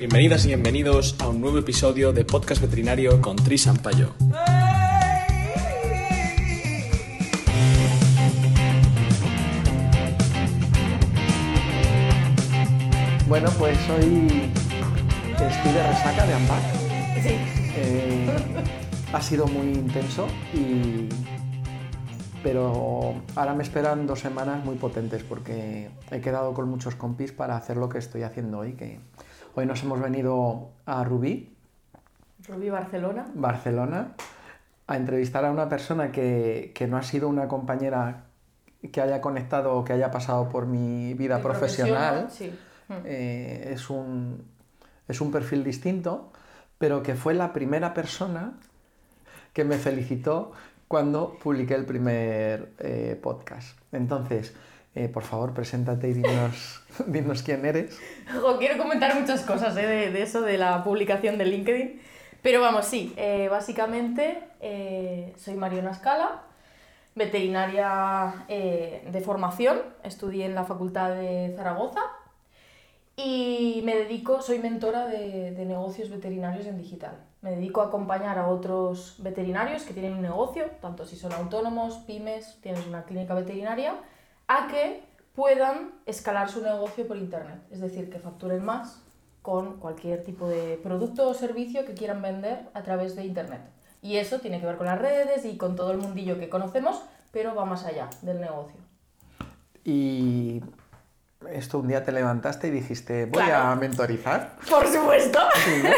Bienvenidas y bienvenidos a un nuevo episodio de Podcast Veterinario con Tris Sampaio. Bueno, pues hoy estoy de resaca de Ampac. Sí. Eh, ha sido muy intenso y... Pero ahora me esperan dos semanas muy potentes porque he quedado con muchos compis para hacer lo que estoy haciendo hoy. Que hoy nos hemos venido a Rubí, Rubí Barcelona. Barcelona, a entrevistar a una persona que, que no ha sido una compañera que haya conectado o que haya pasado por mi vida Mi profesional. Sí. Mm. Eh, es, un, es un perfil distinto, pero que fue la primera persona que me felicitó cuando publiqué el primer eh, podcast. Entonces, eh, por favor, preséntate y dinos, dinos quién eres. Jo, quiero comentar muchas cosas ¿eh? de, de eso, de la publicación de LinkedIn. Pero vamos, sí, eh, básicamente soy Mariona Escala, veterinaria de formación, estudié en la Facultad de Zaragoza y me dedico, soy mentora de, de negocios veterinarios en digital. Me dedico a acompañar a otros veterinarios que tienen un negocio, tanto si son autónomos, pymes, tienes una clínica veterinaria, a que puedan escalar su negocio por internet, es decir, que facturen más con cualquier tipo de producto o servicio que quieran vender a través de internet. Y eso tiene que ver con las redes y con todo el mundillo que conocemos, pero va más allá del negocio. Y esto un día te levantaste y dijiste, voy Claro. a mentorizar. Por supuesto, Sí, ¿no?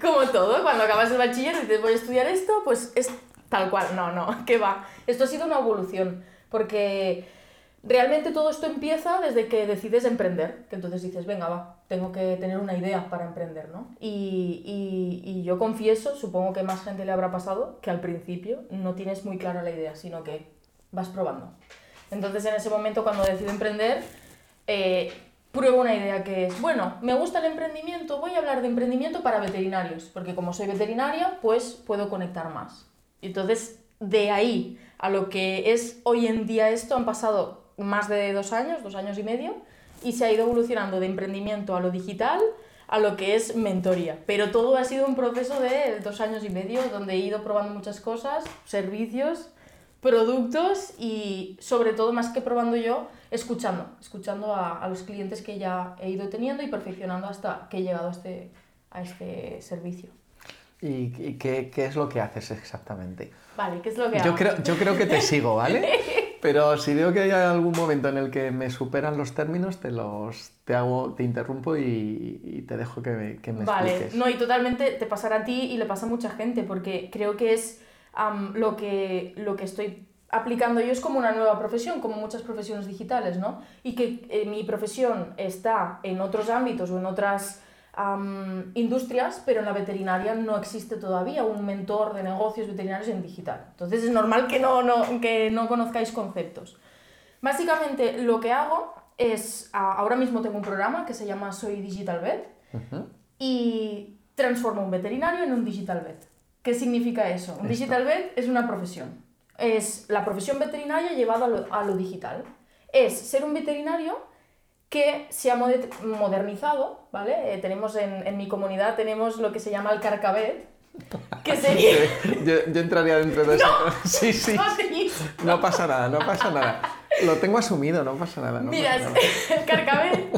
como todo, cuando acabas el bachiller y dices voy a estudiar esto, pues es tal cual. No, no, que va. Esto ha sido una evolución, porque realmente todo esto empieza desde que decides emprender, que entonces dices, venga, va, tengo que tener una idea para emprender, ¿no? Y, y, y yo confieso, supongo que más gente le habrá pasado, que al principio no tienes muy clara la idea, sino que vas probando. Entonces en ese momento cuando decido emprender, eh, pruebo una idea que es, bueno, me gusta el emprendimiento, voy a hablar de emprendimiento para veterinarios, porque como soy veterinaria, pues puedo conectar más. Y entonces, de ahí a lo que es hoy en día esto, han pasado más de dos años, dos años y medio, y se ha ido evolucionando de emprendimiento a lo digital, a lo que es mentoría. Pero todo ha sido un proceso de dos años y medio, donde he ido probando muchas cosas, servicios, productos y sobre todo, más que probando yo, escuchando, escuchando a, a los clientes que ya he ido teniendo y perfeccionando hasta que he llegado a este, a este servicio. ¿Y, y qué, qué es lo que haces exactamente? Vale, ¿qué es lo que Yo hago? creo, yo creo que te sigo, ¿vale? Pero si veo que hay algún momento en el que me superan los términos, te los te hago, te interrumpo y, y te dejo que me, que me Vale, expliques. no, y totalmente te pasará a ti y le pasa a mucha gente, porque creo que es am, lo, que, lo que estoy aplicando yo es como una nueva profesión, como muchas profesiones digitales, ¿no? Y que eh, mi profesión está en otros ámbitos o en otras industrias, pero en la veterinaria no existe todavía un mentor de negocios veterinarios en digital. Entonces es normal que no, no, que no conozcáis conceptos. Básicamente lo que hago es, ahora mismo tengo un programa que se llama Soy Digital Vet, y transforma un veterinario en un digital vet. ¿Qué significa eso? Un Esto. digital vet es una profesión. Es la profesión veterinaria llevada a lo, a lo digital. Es ser un veterinario que se ha mode- modernizado, ¿vale? Eh, tenemos en, en mi comunidad tenemos lo que se llama el carcavet, que sería... Yo, yo entraría dentro de eso. Sí, sí. No pasa nada, no pasa nada. Lo tengo asumido, no pasa nada. no Mira, pasa nada. el carcabet,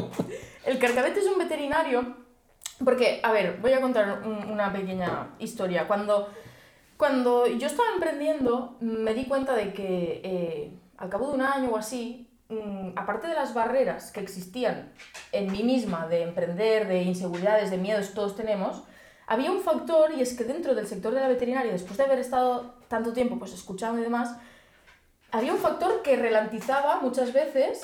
el carcabet es un veterinario, porque, a ver, voy a contar un- una pequeña historia. Cuando, cuando yo estaba emprendiendo, me di cuenta de que eh, al cabo de un año o así, aparte de las barreras que existían en mí misma de emprender, de inseguridades, de miedos, todos tenemos, había un factor y es que dentro del sector de la veterinaria, después de haber estado tanto tiempo pues escuchando y demás, había un factor que ralentizaba muchas veces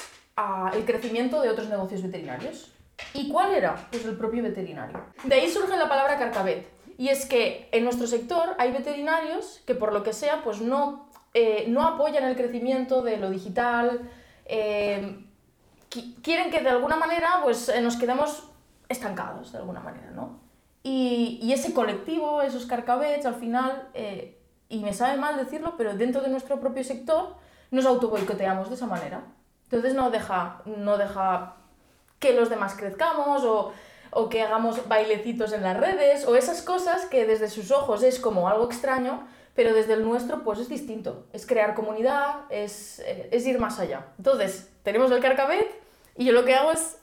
el crecimiento de otros negocios veterinarios. ¿Y cuál era? Pues el propio veterinario. De ahí surge la palabra carcabet. Y es que en nuestro sector hay veterinarios que por lo que sea pues no, eh, no apoyan el crecimiento de lo digital, qui- quieren que de alguna manera pues eh, nos quedemos estancados de alguna manera, ¿no? Y, y ese colectivo, esos carcabets, al final, eh, y me sabe mal decirlo, pero dentro de nuestro propio sector nos autoboicoteamos de esa manera. Entonces no deja, no deja que los demás crezcamos o, o que hagamos bailecitos en las redes, o esas cosas que desde sus ojos es como algo extraño, pero desde el nuestro pues es distinto. Es crear comunidad, es, eh, es ir más allá. Entonces, tenemos el Carcabet y yo lo que hago es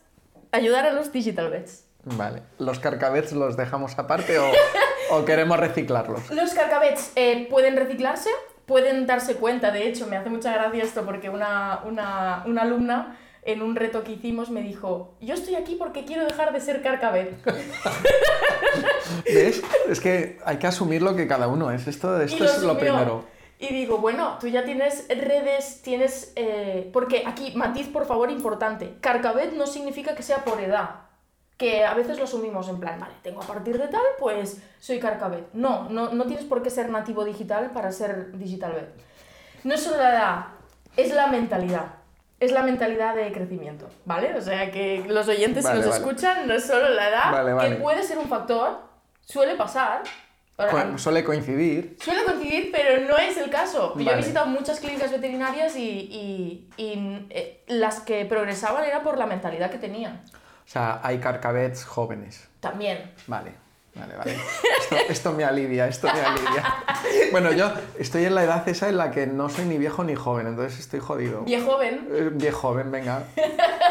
ayudar a los Digital Bets. Vale. ¿Los carcabets los dejamos aparte o, o queremos reciclarlos? Los carcabets eh, pueden reciclarse, pueden darse cuenta, de hecho, me hace mucha gracia esto porque una, una, una alumna en un reto que hicimos me dijo, yo estoy aquí porque quiero dejar de ser carcabet. ¿Ves? Es que hay que asumir lo que cada uno es. Esto, esto es lo primero. Y digo, bueno, tú ya tienes redes, tienes... eh, porque aquí, matiz por favor importante, carcabet no significa que sea por edad. Que a veces lo asumimos en plan, vale, tengo a partir de tal, pues soy carcabet. No, no, no tienes por qué ser nativo digital para ser digital bet. No es solo la edad, es la mentalidad. Es la mentalidad de crecimiento, ¿vale? O sea que los oyentes Vale, que nos vale. escuchan no es solo la edad, Vale, que puede ser un factor, suele pasar. Co- Suele coincidir. Suele coincidir, pero no es el caso. Yo he visitado muchas clínicas veterinarias y, y- y, eh, las que progresaban era por la mentalidad que tenían. O sea, hay carcabets jóvenes. También. Vale, vale, vale. Esto, esto me alivia, esto me alivia. Bueno, yo estoy en la edad esa en la que no soy ni viejo ni joven, entonces estoy jodido. Viejo joven. Eh, Viejo joven, venga.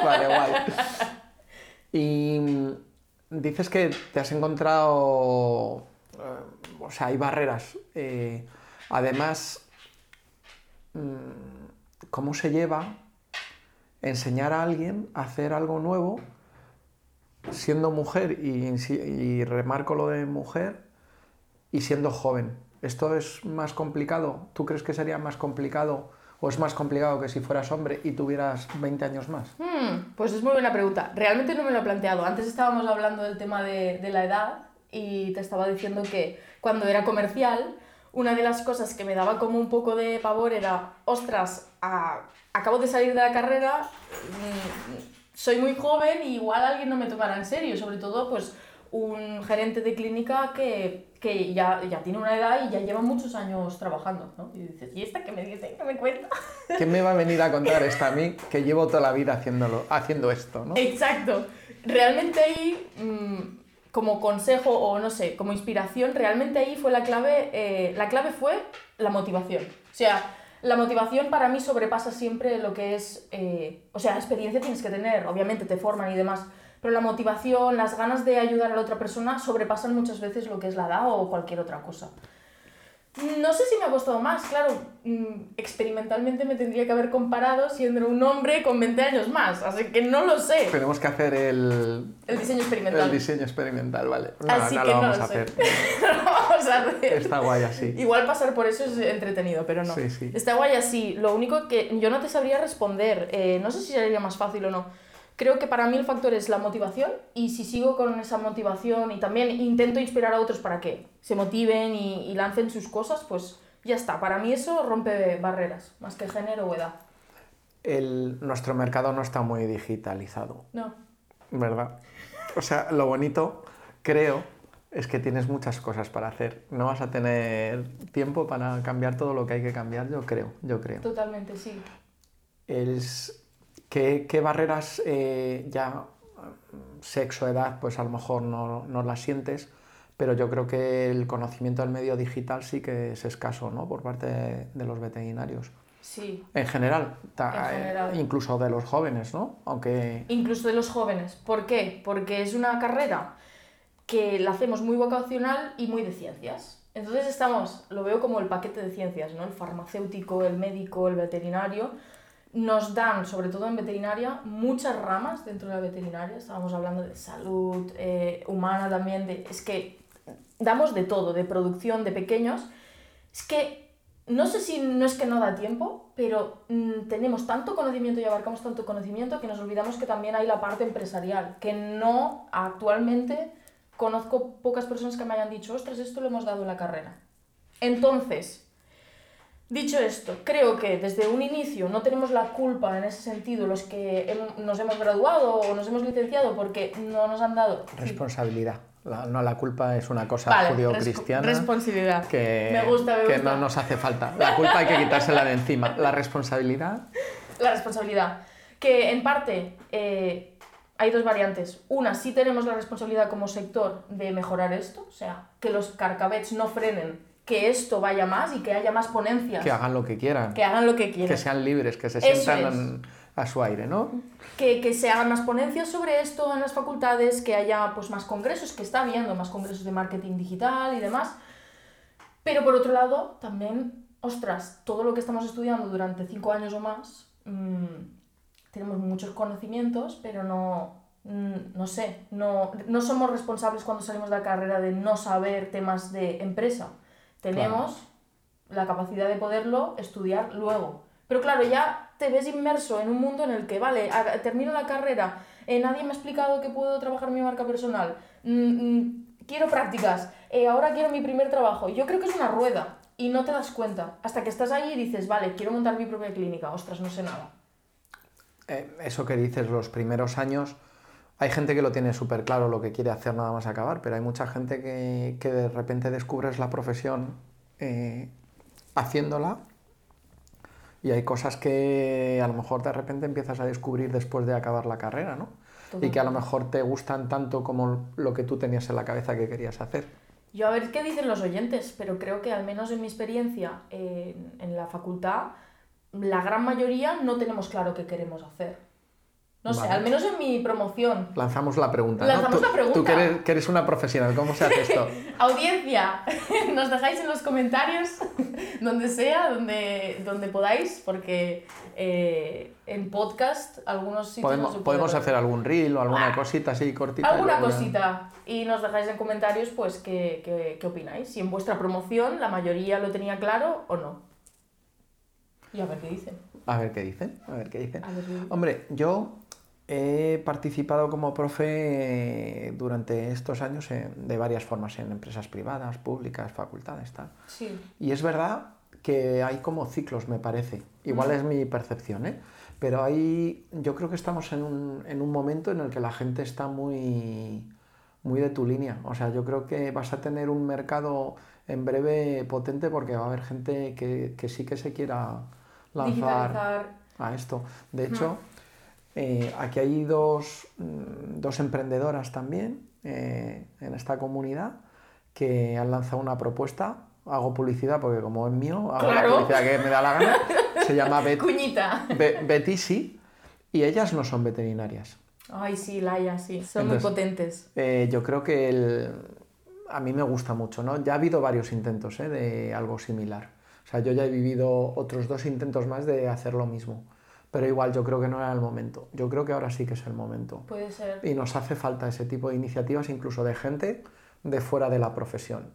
Vale, guay. Y dices que te has encontrado. eh, o sea, hay barreras. Eh, además, mm, ¿cómo se lleva enseñar a alguien a hacer algo nuevo siendo mujer? Y, y remarco lo de mujer y siendo joven. ¿Esto es más complicado? ¿Tú crees que sería más complicado o es más complicado que si fueras hombre y tuvieras 20 años más? Hmm, pues es muy buena pregunta. Realmente no me lo he planteado. Antes estábamos hablando del tema de, de la edad y te estaba diciendo que cuando era comercial, una de las cosas que me daba como un poco de pavor era, ostras, acabo de salir de la carrera, mm, soy muy joven y igual alguien no me tomará en serio, sobre todo pues un gerente de clínica que, que ya, ya tiene una edad y ya lleva muchos años trabajando, ¿no? Y dices, ¿y esta qué me dice? ¿Qué me cuenta? ¿Quién me va a venir a contar esto a mí que llevo toda la vida haciéndolo, haciendo esto? ¿no? Exacto. Realmente ahí, mm, como consejo o no sé, como inspiración, realmente ahí fue la clave, eh, la clave fue la motivación. O sea, la motivación para mí sobrepasa siempre lo que es, eh, o sea, experiencia tienes que tener, obviamente te forman y demás, pero la motivación, las ganas de ayudar a la otra persona sobrepasan muchas veces lo que es la edad o cualquier otra cosa. No sé si me ha costado más, claro, mm, experimentalmente me tendría que haber comparado siendo un hombre con 20 años más, así que no lo sé. Tenemos que hacer el, El diseño experimental. el diseño experimental, ¿vale? No, Así no que lo no vamos lo a sé. hacer. hacer. Está guay así. Igual pasar por eso es entretenido, pero no. Sí, sí. Está guay así. Lo único que yo no te sabría responder, eh, no sé si sería más fácil o no. Creo que para mí el factor es la motivación y si sigo con esa motivación y también intento inspirar a otros para que se motiven y, y lancen sus cosas, pues ya está. Para mí eso rompe barreras, más que género o edad. El, nuestro mercado no está muy digitalizado, No. ¿verdad? O sea, lo bonito, creo, es que tienes muchas cosas para hacer. No vas a tener tiempo para cambiar todo lo que hay que cambiar, yo creo, yo creo. Totalmente, sí. Es, ¿qué, qué barreras eh, ya sexo, edad, pues a lo mejor no, no las sientes, pero yo creo que el conocimiento del medio digital sí que es escaso, ¿no? Por parte de, de los veterinarios. Sí. En general, ta- En general. eh, incluso de los jóvenes, ¿no? Aunque incluso de los jóvenes. ¿Por qué? Porque es una carrera que la hacemos muy vocacional y muy de ciencias. Entonces estamos, lo veo como el paquete de ciencias, ¿no? El farmacéutico, el médico, el veterinario. Nos dan, sobre todo en veterinaria, muchas ramas dentro de la veterinaria. Estábamos hablando de salud eh, humana también, de, es que damos de todo, de producción, de pequeños. Es que no sé si no es que no da tiempo, pero mm, tenemos tanto conocimiento y abarcamos tanto conocimiento que nos olvidamos que también hay la parte empresarial, que no actualmente conozco pocas personas que me hayan dicho, ostras, esto lo hemos dado en la carrera. Entonces, dicho esto, creo que desde un inicio no tenemos la culpa en ese sentido los que hem- nos hemos graduado o nos hemos licenciado porque no nos han dado... responsabilidad. La- no, la culpa es una cosa Vale, judío-cristiana respo- responsabilidad. que, Me gusta, me que no nos hace falta. La culpa hay que quitársela de encima. La responsabilidad, la responsabilidad. Que en parte, eh, hay dos variantes. Una, sí tenemos la responsabilidad como sector de mejorar esto, o sea, que los carcabets no frenen, que esto vaya más y que haya más ponencias. Que hagan lo que quieran. Que hagan lo que quieran. Que sean libres, que se Eso sientan a su aire, ¿no? Que, que se hagan más ponencias sobre esto en las facultades, que haya pues, más congresos, que está habiendo más congresos de marketing digital y demás. Pero por otro lado, también, ostras, todo lo que estamos estudiando durante cinco años o más, mmm, tenemos muchos conocimientos, pero no, mm, no sé, no, no somos responsables cuando salimos de la carrera de no saber temas de empresa. Tenemos la capacidad de poderlo estudiar luego. Pero claro, ya te ves inmerso en un mundo en el que, vale, termino la carrera, eh, nadie me ha explicado que puedo trabajar mi marca personal, mm, mm, quiero prácticas, eh, ahora quiero mi primer trabajo. Yo creo que es una rueda y no te das cuenta hasta que estás ahí y dices, vale, quiero montar mi propia clínica, ostras, no sé nada. Eh, eso que dices, los primeros años, hay gente que lo tiene súper claro lo que quiere hacer nada más acabar, pero hay mucha gente que, que de repente descubres la profesión eh, haciéndola y hay cosas que a lo mejor de repente empiezas a descubrir después de acabar la carrera, ¿no? Y que a lo mejor te gustan tanto como lo que tú tenías en la cabeza que querías hacer. Yo a ver qué dicen los oyentes, pero creo que al menos en mi experiencia en, en la facultad, la gran mayoría no tenemos claro qué queremos hacer. No sé, al menos en mi promoción. Lanzamos la pregunta, ¿no? Lanzamos Tú- la pregunta. Tú que eres, que eres una profesional, ¿cómo se hace esto? Audiencia, nos dejáis en los comentarios, donde sea, donde, donde podáis, porque eh, en podcast algunos sitios Podemos, podemos hacer algún reel o alguna Ah. cosita así cortita. alguna cosita y nos dejáis en comentarios pues qué, qué, qué opináis si en vuestra promoción la mayoría lo tenía claro o no y a ver qué dicen A ver qué dicen, a ver qué dicen. A ver qué dicen. Hombre, yo he participado como profe eh, durante estos años de varias formas, en empresas privadas, públicas, facultades, tal. sí Y es verdad que hay como ciclos, me parece. Igual es mi percepción, ¿eh? Pero hay, yo creo que estamos en un, en un momento en el que la gente está muy, muy de tu línea. O sea, yo creo que vas a tener un mercado en breve potente porque va a haber gente que, que sí que se quiera lanzar digitalizar a esto. De hecho, eh, aquí hay dos, mm, dos emprendedoras también eh, en esta comunidad que han lanzado una propuesta. Hago publicidad porque como es mío, hago Claro. la publicidad que me da la gana. Se llama Bet- cuñita Be- Betisi y ellas no son veterinarias. ay sí Laia sí son Entonces- muy potentes Eh, yo creo que el- a mí me gusta mucho, ¿no? Ya ha habido varios intentos ¿eh? de algo similar. O sea, yo ya he vivido otros dos intentos más de hacer lo mismo. Pero igual yo creo que no era el momento. Yo creo que ahora sí que es el momento. puede ser Y nos hace falta ese tipo de iniciativas, incluso de gente de fuera de la profesión,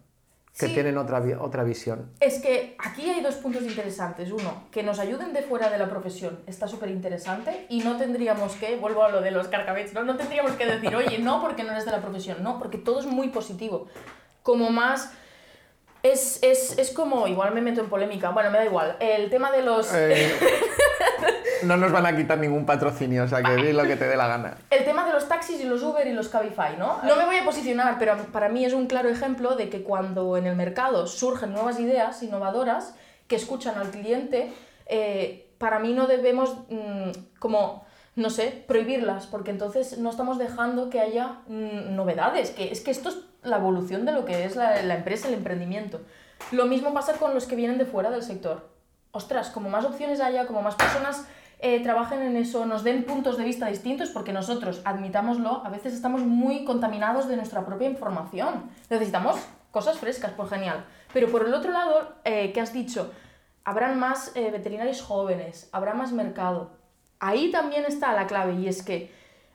que Sí. tienen otra, otra visión. Es que aquí hay dos puntos interesantes. Uno, que nos ayuden de fuera de la profesión está súper interesante y no tendríamos que, vuelvo a lo de los carcabets, ¿no? no tendríamos que decir, oye, no porque no eres de la profesión, no, porque todo es muy positivo. Como más... Es, es, es como, igual me meto en polémica, bueno, me da igual. El tema de los... Eh, no nos van a quitar ningún patrocinio, o sea, que di lo que te dé la gana. El tema de los taxis y los Uber y los Cabify, ¿no? No me voy a posicionar, pero para mí es un claro ejemplo de que cuando en el mercado surgen nuevas ideas innovadoras que escuchan al cliente, eh, para mí no debemos mm, como, no sé, prohibirlas, porque entonces no estamos dejando que haya mm, novedades, que es que esto es la evolución de lo que es la, empresa, el emprendimiento. Lo mismo pasa con los que vienen de fuera del sector. Ostras, como más opciones haya, como más personas eh, trabajen en eso, nos den puntos de vista distintos, porque nosotros, admitámoslo, a veces estamos muy contaminados de nuestra propia información. Necesitamos cosas frescas, por genial. Pero por el otro lado, eh, ¿qué has dicho? Habrán más eh, veterinarios jóvenes, habrá más mercado. Ahí también está la clave y es que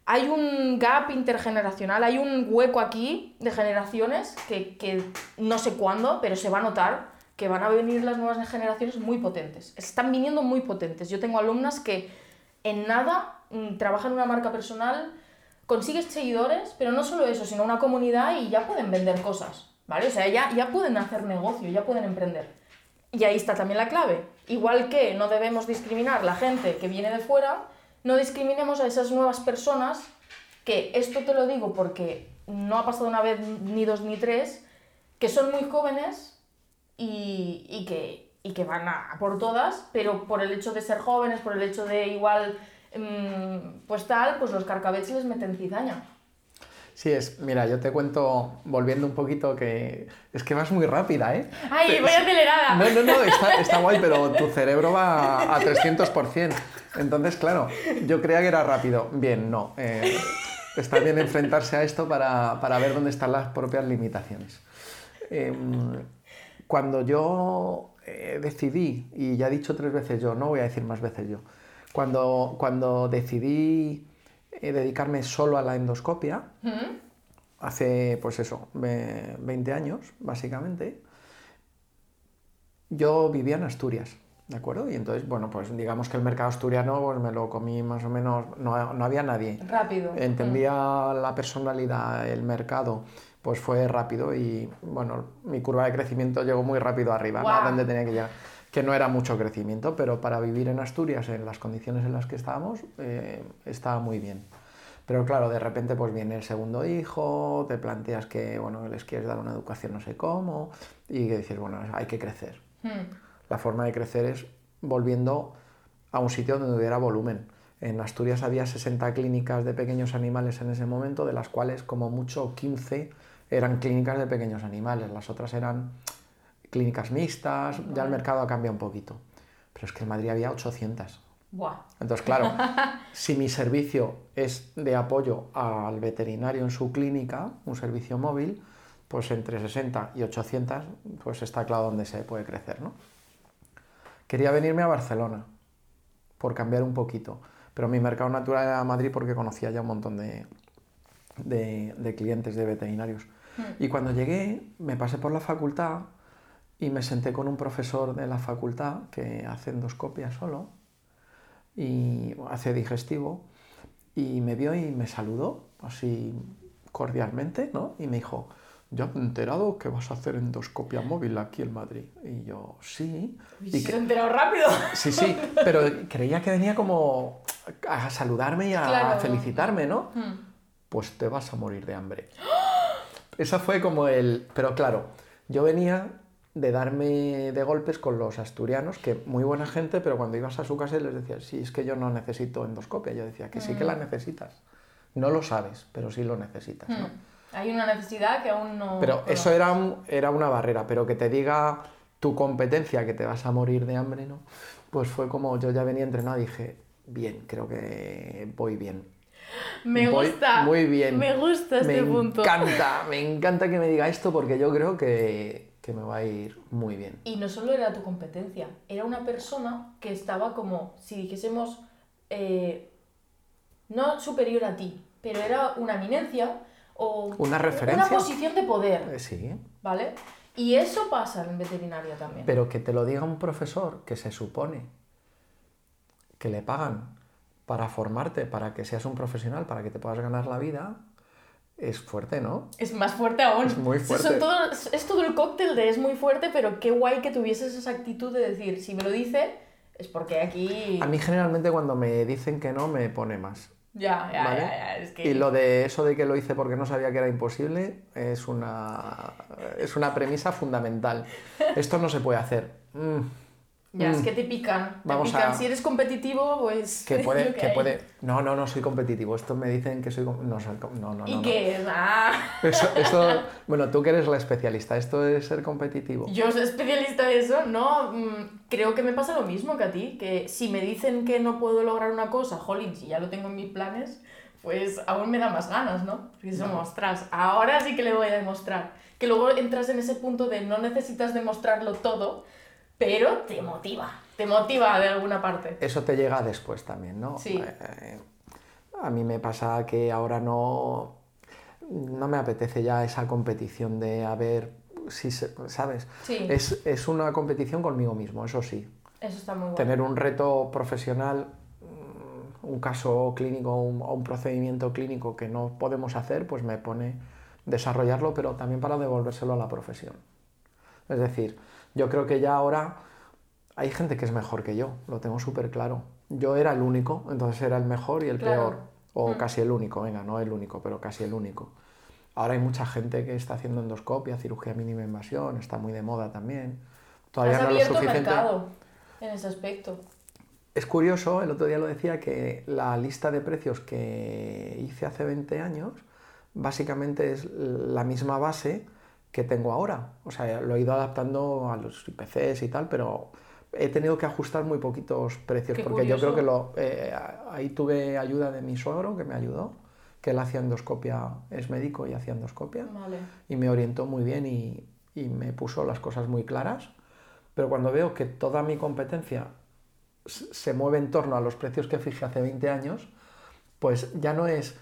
hay un gap intergeneracional, hay un hueco aquí de generaciones que, que no sé cuándo, pero se va a notar que van a venir las nuevas generaciones muy potentes. Están viniendo muy potentes. Yo tengo alumnas que en nada mm, trabajan una marca personal, consigues seguidores, pero no solo eso, sino una comunidad y ya pueden vender cosas, ¿vale? O sea, ya, ya pueden hacer negocio, ya pueden emprender. Y ahí está también la clave. Igual que no debemos discriminar la gente que viene de fuera, no discriminemos a esas nuevas personas que esto te lo digo porque no ha pasado una vez ni dos ni tres, que son muy jóvenes y, y que, y que van a, por todas, pero por el hecho de ser jóvenes, por el hecho de igual mm, pues tal, pues los carcabets les meten cizaña. Sí, es, mira, yo te cuento, volviendo un poquito, que es que vas muy rápida, ¿eh? ¡Ay, voy acelerada! No, no, no, está, está guay, pero tu cerebro va a 300%. Entonces, claro, yo creía que era rápido. Bien, no. eh, está bien enfrentarse a esto para, para ver dónde están las propias limitaciones. Em, cuando yo eh, decidí, y ya he dicho tres veces yo, no voy a decir más veces yo, cuando, cuando decidí eh, dedicarme solo a la endoscopia, ¿Mm? hace pues eso, ve- 20 años básicamente, yo vivía en Asturias, ¿de acuerdo? Y entonces, bueno, pues digamos que el mercado asturiano pues me lo comí más o menos, no, no había nadie. Rápido. Entendía la personalidad, el mercado, pues fue rápido y bueno, mi curva de crecimiento llegó muy rápido arriba, ¿no? Guau. donde tenía que llegar. Que no era mucho crecimiento, pero para vivir en Asturias, en las condiciones en las que estábamos, eh, estaba muy bien. Pero claro, de repente pues viene el segundo hijo, te planteas que bueno, les quieres dar una educación no sé cómo, y que dices, bueno, hay que crecer. Mm. La forma de crecer es volviendo a un sitio donde hubiera volumen. En Asturias había 60 clínicas de pequeños animales en ese momento, de las cuales como mucho 15 eran clínicas de pequeños animales, las otras eran clínicas mixtas, ya el mercado ha cambiado un poquito. Pero es que en Madrid había 800. Buah. Entonces, claro, si mi servicio es de apoyo al veterinario en su clínica, un servicio móvil, pues entre 60 y 800, pues está claro dónde se puede crecer, ¿no? Quería venirme a Barcelona, por cambiar un poquito, pero mi mercado natural era Madrid porque conocía ya un montón de, de- de clientes, de veterinarios. Y cuando llegué, me pasé por la facultad y me senté con un profesor de la facultad que hace endoscopia solo y hace digestivo y me vio y me saludó así cordialmente, ¿no? Y me dijo, ya me he enterado que vas a hacer endoscopia móvil aquí en Madrid. Y yo, sí. Uy, Y se he enterado rápido. Sí, sí, pero creía que venía como a saludarme y a Claro. felicitarme, ¿no? Mm. Pues te vas a morir de hambre. Eso fue como el... Pero claro, yo venía de darme de golpes con los asturianos, que muy buena gente, pero cuando ibas a su casa les decías, sí, es que yo no necesito endoscopia. Yo decía, que sí que la necesitas. No lo sabes, pero sí lo necesitas, ¿no? Mm. Hay una necesidad que aún no. Pero conoces. eso era, era una barrera, pero que te diga tu competencia que te vas a morir de hambre, ¿no? Pues fue como yo ya venía entrenado y dije, bien, creo que voy bien. Me Voy gusta. Muy bien. Me gusta este me punto. encanta, me encanta que me diga esto porque yo creo que, que me va a ir muy bien. Y no solo era tu competencia, era una persona que estaba como, si dijésemos, eh, no superior a ti, pero era una eminencia o Una referencia. una posición de poder, Eh, Sí, ¿vale? Y eso pasa en veterinaria también. pero que te lo diga un profesor que se supone que le pagan para formarte, para que seas un profesional, para que te puedas ganar la vida, es fuerte, ¿no? Es más fuerte aún. Es muy fuerte. son todo- es todo el cóctel de es muy fuerte, pero qué guay que tuvieses esa actitud de decir, si me lo dice, es porque aquí... A mí generalmente cuando me dicen que no me pone más. Ya, ya, ¿vale? ya, ya, es que... Y lo de eso de que lo hice porque no sabía que era imposible es una, es una premisa fundamental. Esto no se puede hacer. Mm, Ya, es mm. que te pican. Te Vamos pican. a- Si eres competitivo, pues... que es puede, que hay. puede. No, no, no soy competitivo. Esto me dicen que soy. No, soy no, no, no. ¿Y no. qué es? Ah, Eso, eso- bueno, tú que eres la especialista, esto es ser competitivo. yo soy especialista de eso, no, mm, creo que me pasa lo mismo que a ti, que si me dicen que no puedo lograr una cosa, jolín, si ya lo tengo en mis planes, pues aún me da más ganas, ¿no? Porque somos, ostras, ahora sí que le voy a demostrar. Que luego entras en ese punto de no necesitas demostrarlo todo, pero te motiva, te motiva de alguna parte. Eso te llega después también, ¿no? Sí. Eh, a mí me pasa que ahora no, no me apetece ya esa competición de a ver si, se- ¿sabes? Sí, Es, es una competición conmigo mismo, eso sí. eso está muy bueno. Tener un reto profesional, mm, un caso clínico un- o un procedimiento clínico que no podemos hacer, pues me pone desarrollarlo, pero también para devolvérselo a la profesión. Es decir, yo creo que ya ahora hay gente que es mejor que yo, lo tengo súper claro. Yo era el único, entonces era el mejor y el Claro. peor. O Mm. casi el único, venga, no el único, pero casi el único. Ahora hay mucha gente que está haciendo endoscopia, cirugía mínima invasión, está muy de moda también. Todavía Has no lo abierto suficiente. mercado en ese aspecto. es curioso, el otro día lo decía, que la lista de precios que hice hace 20 años básicamente es la misma base que tengo ahora. O sea, lo he ido adaptando a los IPCs y tal, pero he tenido que ajustar muy poquitos precios, Qué porque yo creo curioso. que lo, eh, ahí tuve ayuda de mi suegro, que me ayudó, que él hacía endoscopia, es médico y hacía endoscopia, Vale. y me orientó muy bien y, y me puso las cosas muy claras. Pero cuando veo que toda mi competencia se mueve en torno a los precios que fijé hace 20 años, pues ya no es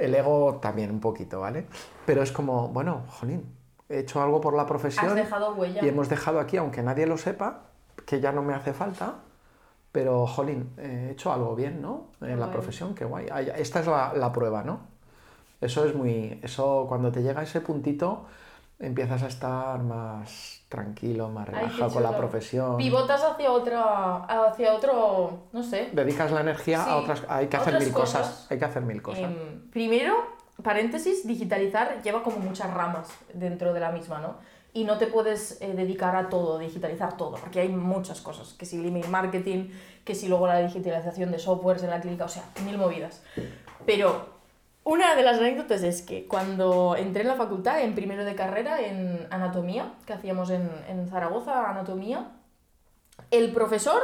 el ego también un poquito, ¿vale? Pero es como, bueno, jolín, he hecho algo por la profesión Has dejado huella. y hemos dejado aquí, aunque nadie lo sepa, que ya no me hace falta, pero jolín, he hecho algo bien, ¿no? En la profesión, qué guay. Ay, Esta es la, la prueba, ¿no? Eso es muy. Eso, cuando te llega a ese puntito, empiezas a estar más tranquilo, más Ay, relajado con la profesión. Pivotas hacia otra, hacia otro, no sé. Dedicas la energía Sí, a otras. Hay que a hacer mil cosas. cosas. Hay que hacer mil cosas. Em, primero, paréntesis, digitalizar lleva como muchas ramas dentro de la misma, ¿no? Y no te puedes eh, dedicar a todo, digitalizar todo, porque hay muchas cosas, que si el email marketing, que si luego la digitalización de softwares en la clínica, o sea, mil movidas. Pero una de las anécdotas es que cuando entré en la facultad, en primero de carrera, en anatomía, que hacíamos en, en Zaragoza, anatomía, el profesor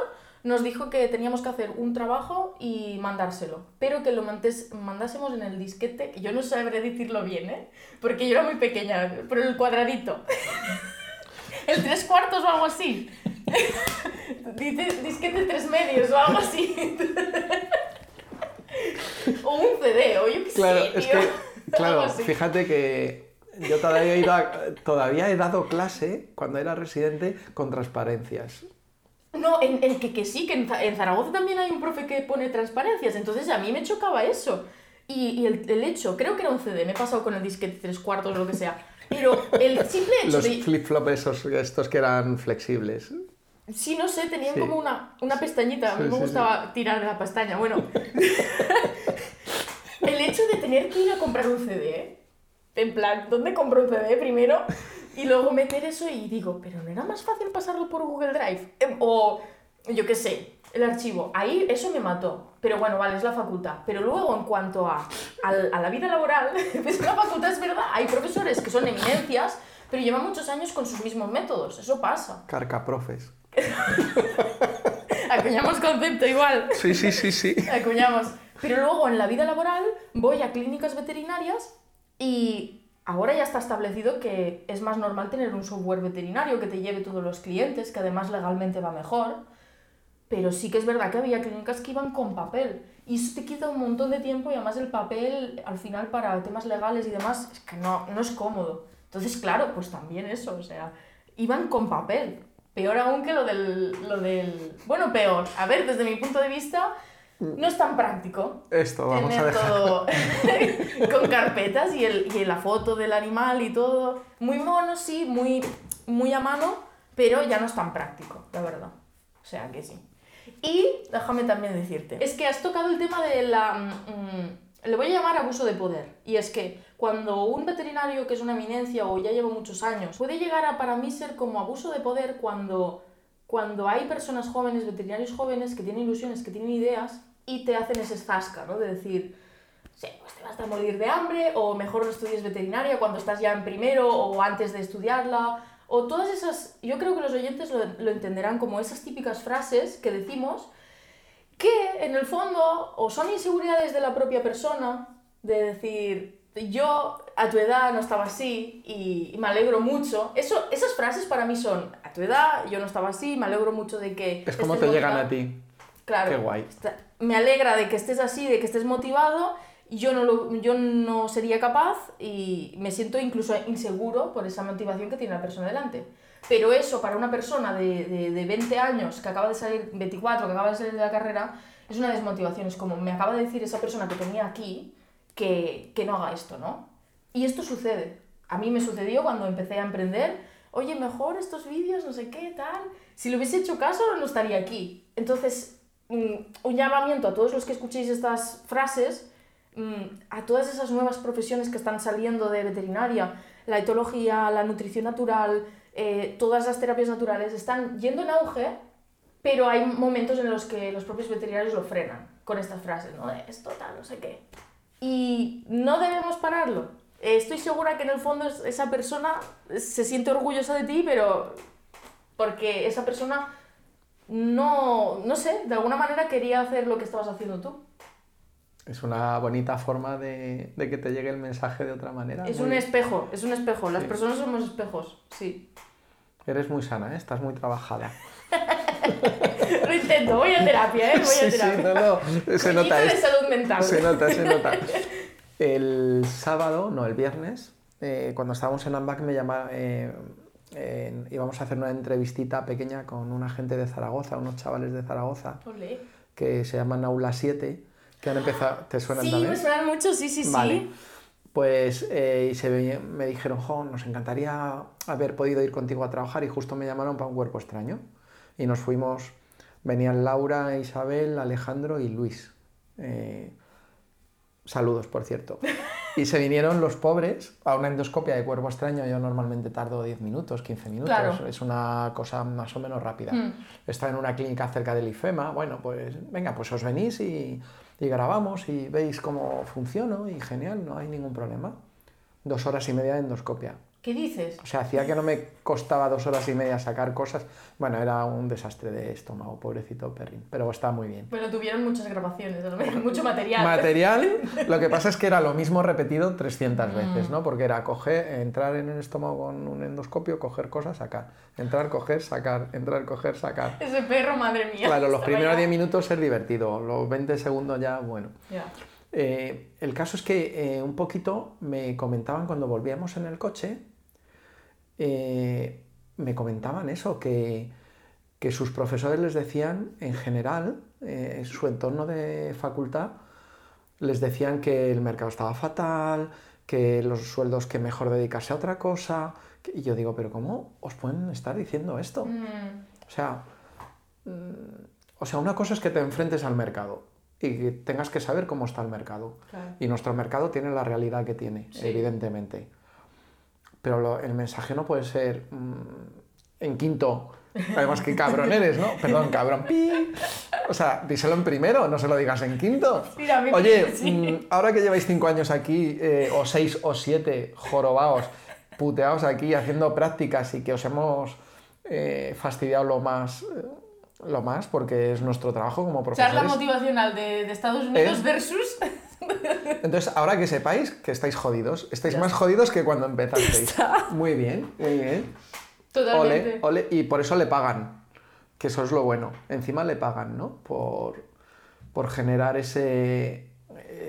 nos dijo que teníamos que hacer un trabajo y mandárselo, pero que lo mandásemos en el disquete, que yo no sabré decirlo bien, ¿eh? Porque yo era muy pequeña, pero el cuadradito. el tres cuartos o algo así. Dice disquete tres medios o algo así. o un CD, o yo qué Claro, sé, es tío. que, claro, fíjate que yo todavía he, ido a- todavía he dado clase cuando era residente con transparencias. No, en, en que, que sí, que en, Za- en Zaragoza también hay un profe que pone transparencias, entonces a mí me chocaba eso. Y, y el, el hecho, creo que era un CD, me he pasado con el disquete tres cuartos o lo que sea, pero el simple hecho Los de... flip-flops esos, estos que eran flexibles. Sí, no sé, tenían Sí. como una, una pestañita, a mí Sí, me sí, gustaba tirar de la pestaña, bueno. el hecho de tener que ir a comprar un CD, en plan, ¿dónde compro un CD primero? Y luego meter eso y digo, pero ¿no era más fácil pasarlo por Google Drive? Em, O, yo qué sé, el archivo. Ahí eso me mató. Pero bueno, vale, es la facultad. Pero luego, en cuanto a, al- a la vida laboral, pues la facultad es verdad. Hay profesores que son eminencias, pero llevan muchos años con sus mismos métodos. Eso pasa. Carcaprofes. Acuñamos concepto igual. Sí, sí, sí, sí. Acuñamos. Pero luego en la vida laboral voy a clínicas veterinarias y ahora ya está establecido que es más normal tener un software veterinario que te lleve todos los clientes, que además legalmente va mejor. Pero sí que es verdad que había clínicas que iban con papel. Y eso te quita un montón de tiempo y además el papel al final para temas legales y demás es que no, no es cómodo. Entonces, claro, pues también eso, o sea, iban con papel. Peor aún que lo del, lo del... Bueno, peor. A ver, desde mi punto de vista, no es tan práctico Esto vamos a dejar. todo con carpetas y, el, y la foto del animal y todo. Muy mono, sí, muy, muy a mano, pero ya no es tan práctico, la verdad. O sea que sí. Y déjame también decirte, es que has tocado el tema de la... mm, le voy a llamar abuso de poder. Y es que cuando un veterinario que es una eminencia o ya lleva muchos años, puede llegar a para mí ser como abuso de poder cuando, cuando hay personas jóvenes, veterinarios jóvenes, que tienen ilusiones, que tienen ideas y te hacen ese zasca, ¿no? De decir, sí, pues te vas a morir de hambre, o mejor no estudies veterinaria cuando estás ya en primero o antes de estudiarla, o todas esas, yo creo que los oyentes lo, lo entenderán como esas típicas frases que decimos que en el fondo o son inseguridades de la propia persona, de decir, yo a tu edad no estaba así y, y me alegro mucho. Eso, esas frases para mí son, a tu edad yo no estaba así, me alegro mucho de que... Es como te llegan motivado". a ti. Claro. Qué guay. Está- Me alegra de que estés así, de que estés motivado. Yo no, lo- yo no sería capaz y me siento incluso inseguro por esa motivación que tiene la persona delante. Pero eso para una persona de, de, de 20 años que acaba de salir, 24, que acaba de salir de la carrera, es una desmotivación. Es como, me acaba de decir esa persona que tenía aquí que, que no haga esto, ¿no? Y esto sucede. A mí me sucedió cuando empecé a emprender. Oye, mejor estos vídeos, no sé qué, tal. Si le hubiese hecho caso, no estaría aquí. Entonces, un llamamiento a todos los que escuchéis estas frases, mm, a todas esas nuevas profesiones que están saliendo de veterinaria, la etología, la nutrición natural, eh, todas las terapias naturales, están yendo en auge, pero hay momentos en los que los propios veterinarios lo frenan con estas frases, ¿no? De esto, tal, no sé qué. Y no debemos pararlo. Eh, Estoy segura que en el fondo es- esa persona se siente orgullosa de ti, pero porque esa persona no, no sé, de alguna manera quería hacer lo que estabas haciendo tú. Es una bonita forma de, de que te llegue el mensaje de otra manera. Es Muy- un espejo, es un espejo. Las Sí. personas somos espejos, sí. Eres muy sana, ¿eh? estás muy trabajada. Lo intento, voy a terapia, ¿eh? Voy a Sí, sí, terapia. no, no, se nota de salud mental. Se nota, se nota. El sábado, no, el viernes, eh, cuando estábamos en AMBAC, me llama, eh, en- íbamos a hacer una entrevistita pequeña con una gente de Zaragoza, unos chavales de Zaragoza, que se llaman Aula 7, que han empezado. ¿Te suenan Sí, también? me suenan mucho, sí, sí, sí. Vale. Pues eh, y se me dijeron, jo, nos encantaría haber podido ir contigo a trabajar y justo me llamaron para un cuerpo extraño. Y nos fuimos, venían Laura, Isabel, Alejandro y Luis. Eh, saludos, por cierto. Y se vinieron los pobres a una endoscopia de cuerpo extraño. Yo normalmente tardo 10 minutos, 15 minutos. Claro. Es una cosa más o menos rápida. Mm. Está en una clínica cerca del IFEMA. Bueno, pues venga, pues os venís y, y grabamos y veis cómo funciona y genial, no hay ningún problema. Dos horas y media de endoscopia. ¿Qué dices? O sea, hacía que no me costaba dos horas y media sacar cosas. Bueno, era un desastre de estómago, pobrecito Perrin, pero está muy bien. Bueno, tuvieron muchas grabaciones, mucho material. Material, lo que pasa es que era lo mismo repetido 300 Mm. veces, ¿no? Porque era coger, entrar en el estómago con un endoscopio, coger cosas, sacar. Entrar, coger, sacar. Entrar, coger, sacar. Ese perro, madre mía. Claro, los primeros ya- 10 minutos es divertido, los 20 segundos ya, bueno. Ya. Eh, el caso es que eh, un poquito me comentaban cuando volvíamos en el coche, eh, me comentaban eso, que, que sus profesores les decían, en general, eh, su entorno de facultad, les decían que el mercado estaba fatal, que los sueldos que mejor dedicarse a otra cosa. Y yo digo, pero ¿cómo os pueden estar diciendo esto? Mm, O sea, mm, o sea, una cosa es que te enfrentes al mercado y que tengas que saber cómo está el mercado. claro. Y nuestro mercado tiene la realidad que tiene, Sí. evidentemente. Pero lo- el mensaje no puede ser mm, en quinto. Además, que cabrón eres, ¿no? Perdón, cabrón. pi. O sea, díselo en primero, no se lo digas en quinto. Mira, Oye, sí. mm, ahora que lleváis cinco años aquí, eh, o seis o siete, jorobaos, puteados aquí haciendo prácticas y que os hemos eh, fastidiado lo más, eh, lo más, porque es nuestro trabajo como profesores. Charla motivacional de, de Estados Unidos versus... Entonces, ahora que sepáis que estáis jodidos, estáis más jodidos que cuando empezasteis. Muy bien, muy bien. Totalmente. Ole, ole, y por eso le pagan, que eso es lo bueno. Encima le pagan, ¿no? Por, por generar ese,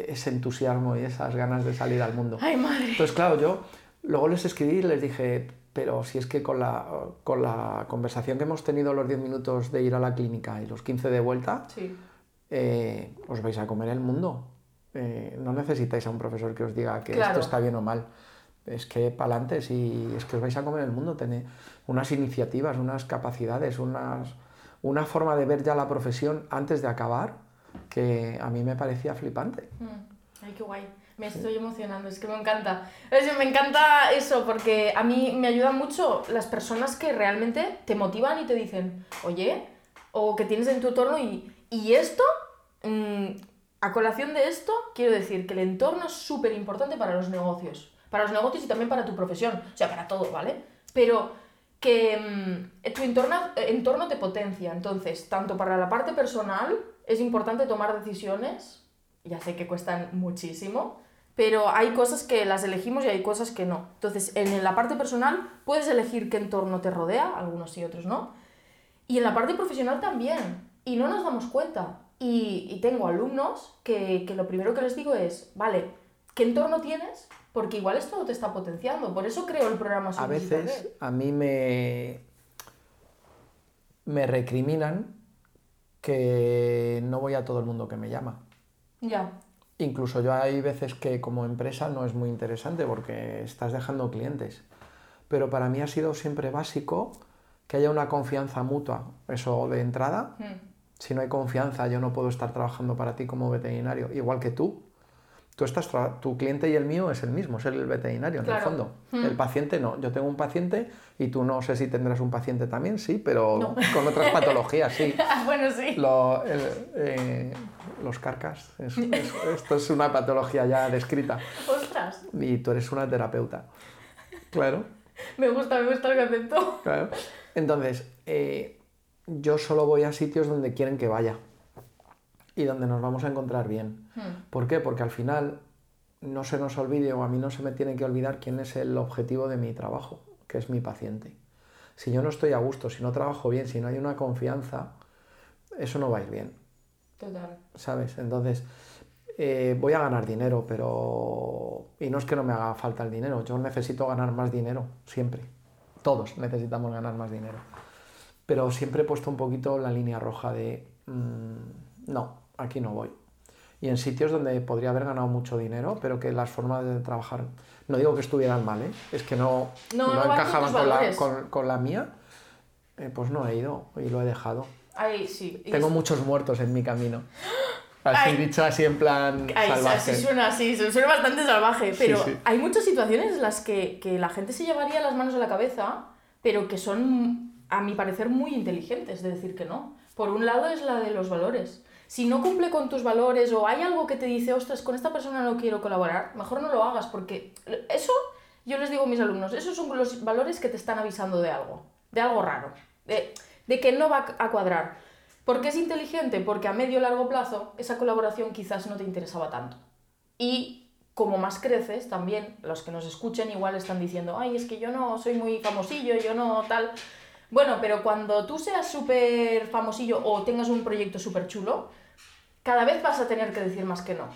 ese entusiasmo y esas ganas de salir al mundo. Ay, madre. Entonces, claro, yo luego les escribí y les dije, pero si es que con la, con la conversación que hemos tenido los 10 minutos de ir a la clínica y los 15 de vuelta, Sí. eh, os vais a comer el mundo. Eh, no necesitáis a un profesor que os diga que Claro. esto está bien o mal. Es que para adelante, si es que os vais a comer el mundo, tenéis unas iniciativas, unas capacidades, unas, una forma de ver ya la profesión antes de acabar que a mí me parecía flipante. Mm, Ay, qué guay. Me estoy emocionando, es que me encanta. Es que me encanta eso, porque a mí me ayudan mucho las personas que realmente te motivan y te dicen, oye, o que tienes en tu entorno y, y esto, mm, a colación de esto, quiero decir que el entorno es súper importante para los negocios. Para los negocios y también para tu profesión. O sea, para todo, ¿vale? Pero que mm, tu entorno, entorno te potencia. Entonces, tanto para la parte personal, es importante tomar decisiones. Ya sé que cuestan muchísimo, pero hay cosas que las elegimos y hay cosas que no. Entonces, en la parte personal, puedes elegir qué entorno te rodea, algunos sí, otros no. Y en la parte profesional también. Y no nos damos cuenta. Y, y tengo alumnos que, que lo primero que les digo es, vale, ¿qué entorno tienes? Porque igual esto no te está potenciando. Por eso creo el programa A veces a mí me, me recriminan que no voy a todo el mundo que me llama. Ya. Incluso yo hay veces que como empresa no es muy interesante porque estás dejando clientes. Pero para mí ha sido siempre básico que haya una confianza mutua. Eso de entrada, Mm. Si no hay confianza yo no puedo estar trabajando para ti como veterinario, igual que tú. Tú estás tu cliente y el mío es el mismo, es el veterinario en Claro. el fondo. Mm. El paciente no. Yo tengo un paciente y tú no sé si tendrás un paciente también, sí, pero No. con otras patologías, sí. bueno, sí. Lo- el- eh, los carcas, es- es- esto es una patología ya descrita. Ostras, Y tú eres una terapeuta. Claro, me gusta, me gusta el concepto. claro. Entonces, eh, yo solo voy a sitios donde quieren que vaya y donde nos vamos a encontrar bien. Hmm. ¿Por qué? Porque al final no se nos olvide o a mí no se me tiene que olvidar quién es el objetivo de mi trabajo, que es mi paciente. Si yo no estoy a gusto, si no trabajo bien, si no hay una confianza, eso no va a ir bien. Total. ¿sabes? Entonces, eh, voy a ganar dinero, pero... Y no es que no me haga falta el dinero, yo necesito ganar más dinero, siempre. Todos necesitamos ganar más dinero. Pero siempre he puesto un poquito la línea roja de, mm, no, aquí no voy. Y en sitios donde podría haber ganado mucho dinero, pero que las formas de trabajar, no digo que estuvieran mal, ¿eh? es que no, No, no encajaban con la, con- con la mía, eh, pues no he ido y lo he dejado. Ay, sí. Tengo muchos muertos en mi camino. Así Ay. dicho así en plan Ay, salvaje. así suena así, suena bastante salvaje, pero sí. hay muchas situaciones en las que, que la gente se llevaría las manos a la cabeza, pero que son, a mi parecer, muy inteligentes de decir que no. Por un lado es la de los valores. Si no cumple con tus valores o hay algo que te dice, ostras, con esta persona no quiero colaborar, mejor no lo hagas, porque eso, yo les digo a mis alumnos, esos son los valores que te están avisando de algo, de algo raro, de, de que no va a cuadrar. ¿Por qué es inteligente? Porque a medio o largo plazo esa colaboración quizás no te interesaba tanto. Y como más creces, también los que nos escuchen igual están diciendo, ay, es que yo no soy muy famosillo, yo no tal. Bueno, pero cuando tú seas súper famosillo o tengas un proyecto súper chulo, cada vez vas a tener que decir más que no.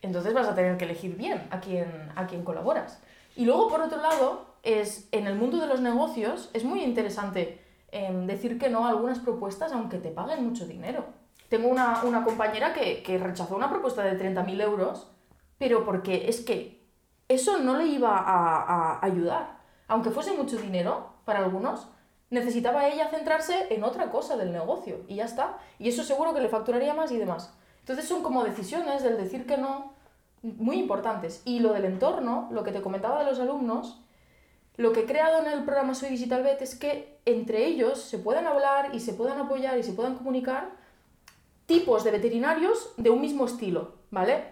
Entonces vas a tener que elegir bien a quién, a quién colaboras. Y luego, por otro lado, es, en el mundo de los negocios es muy interesante em, decir que no a algunas propuestas aunque te paguen mucho dinero. Tengo una, una compañera que, que rechazó una propuesta de 30.000 euros, pero porque es que eso no le iba a, a ayudar. Aunque fuese mucho dinero para algunos, necesitaba ella centrarse en otra cosa del negocio y ya está. Y eso seguro que le facturaría más y demás. Entonces son como decisiones del decir que no muy importantes. Y lo del entorno, lo que te comentaba de los alumnos, lo que he creado en el programa Soy Digital Vet es que entre ellos se puedan hablar y se puedan apoyar y se puedan comunicar tipos de veterinarios de un mismo estilo, ¿vale?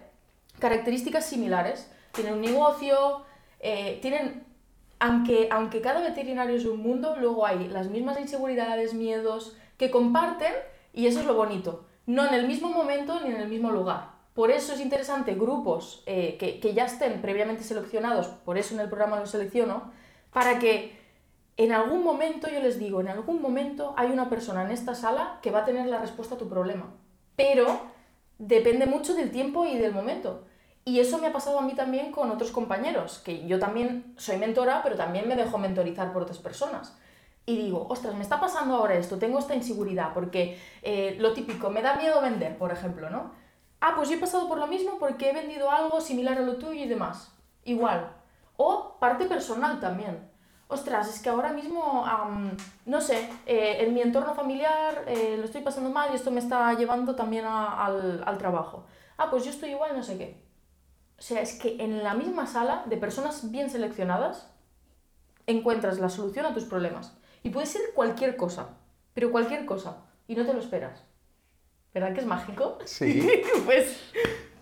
Características similares. Tienen un negocio, eh, tienen... Aunque, aunque cada veterinario es un mundo, luego hay las mismas inseguridades, miedos que comparten y eso es lo bonito. No en el mismo momento ni en el mismo lugar. Por eso es interesante grupos eh, que, que ya estén previamente seleccionados, por eso en el programa los selecciono, para que en algún momento, yo les digo, en algún momento hay una persona en esta sala que va a tener la respuesta a tu problema. Pero depende mucho del tiempo y del momento. Y eso me ha pasado a mí también con otros compañeros, que yo también soy mentora, pero también me dejo mentorizar por otras personas. Y digo, ostras, me está pasando ahora esto, tengo esta inseguridad, porque eh, lo típico, me da miedo vender, por ejemplo, ¿no? Ah, pues yo he pasado por lo mismo porque he vendido algo similar a lo tuyo y demás. Igual. O parte personal también. Ostras, es que ahora mismo, am, no sé, eh, en mi entorno familiar eh, lo estoy pasando mal y esto me está llevando también a- al, al trabajo. Ah, pues yo estoy igual, no sé qué. O sea, es que en la misma sala de personas bien seleccionadas encuentras la solución a tus problemas. Y puede ser cualquier cosa, pero cualquier cosa, y no te lo esperas. ¿Verdad que es mágico? Sí. pues,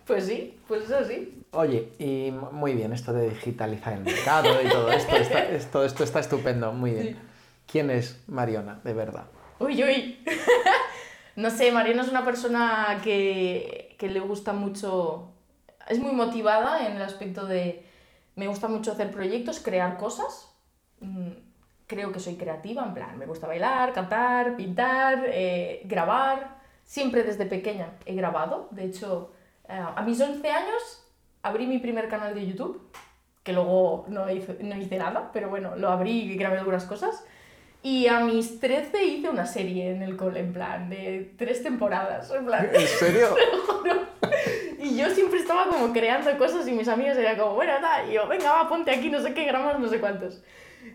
pues sí, pues eso sí. Oye, y muy bien esto de digitalizar el mercado y todo esto. Está, es- todo esto está estupendo, muy bien. Sí. ¿Quién es Mariona, de verdad? Uy, uy. no sé, Mariana es una persona que, que le gusta mucho, es muy motivada en el aspecto de, me gusta mucho hacer proyectos, crear cosas. Mm, Creo que soy creativa, en plan, me gusta bailar, cantar, pintar, eh, grabar. Siempre desde pequeña he grabado. De hecho, eh, a mis 11 años abrí mi primer canal de YouTube, que luego no hice, no hice nada, pero bueno, lo abrí y grabé algunas cosas. Y a mis 13 hice una serie en el cole, en plan, de tres temporadas, en plan, ¿En serio? y yo siempre estaba como creando cosas y mis amigas eran como, bueno, tal, y yo, venga, va, ponte aquí, no sé qué, gramos no sé cuántos.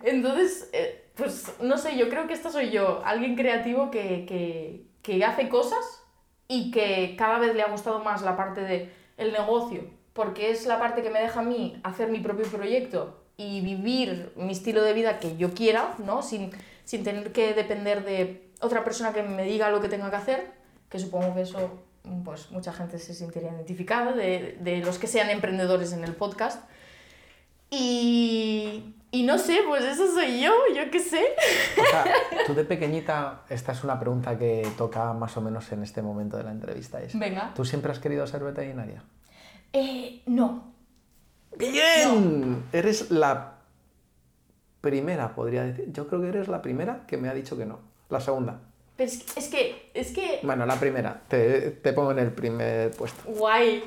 Entonces, eh, pues, no sé, yo creo que esta soy yo, alguien creativo que, que, que hace cosas y que cada vez le ha gustado más la parte de el negocio porque es la parte que me deja a mí hacer mi propio proyecto y vivir mi estilo de vida que yo quiera, ¿no? Sin, sin tener que depender de otra persona que me diga lo que tenga que hacer, que supongo que eso pues mucha gente se sentiría identificada, de, de los que sean emprendedores en el podcast. Y, y no sé, pues eso soy yo, yo qué sé. O sea, tú de pequeñita, esta es una pregunta que toca más o menos en este momento de la entrevista. Es, Venga. ¿Tú siempre has querido ser veterinaria? Eh, no. ¡Bien! Eres la primera, podría decir. Yo creo que eres la primera que me ha dicho que no. La segunda. Pero es, que- es que, es que, Bueno, la primera. Te, te pongo en el primer puesto. guay.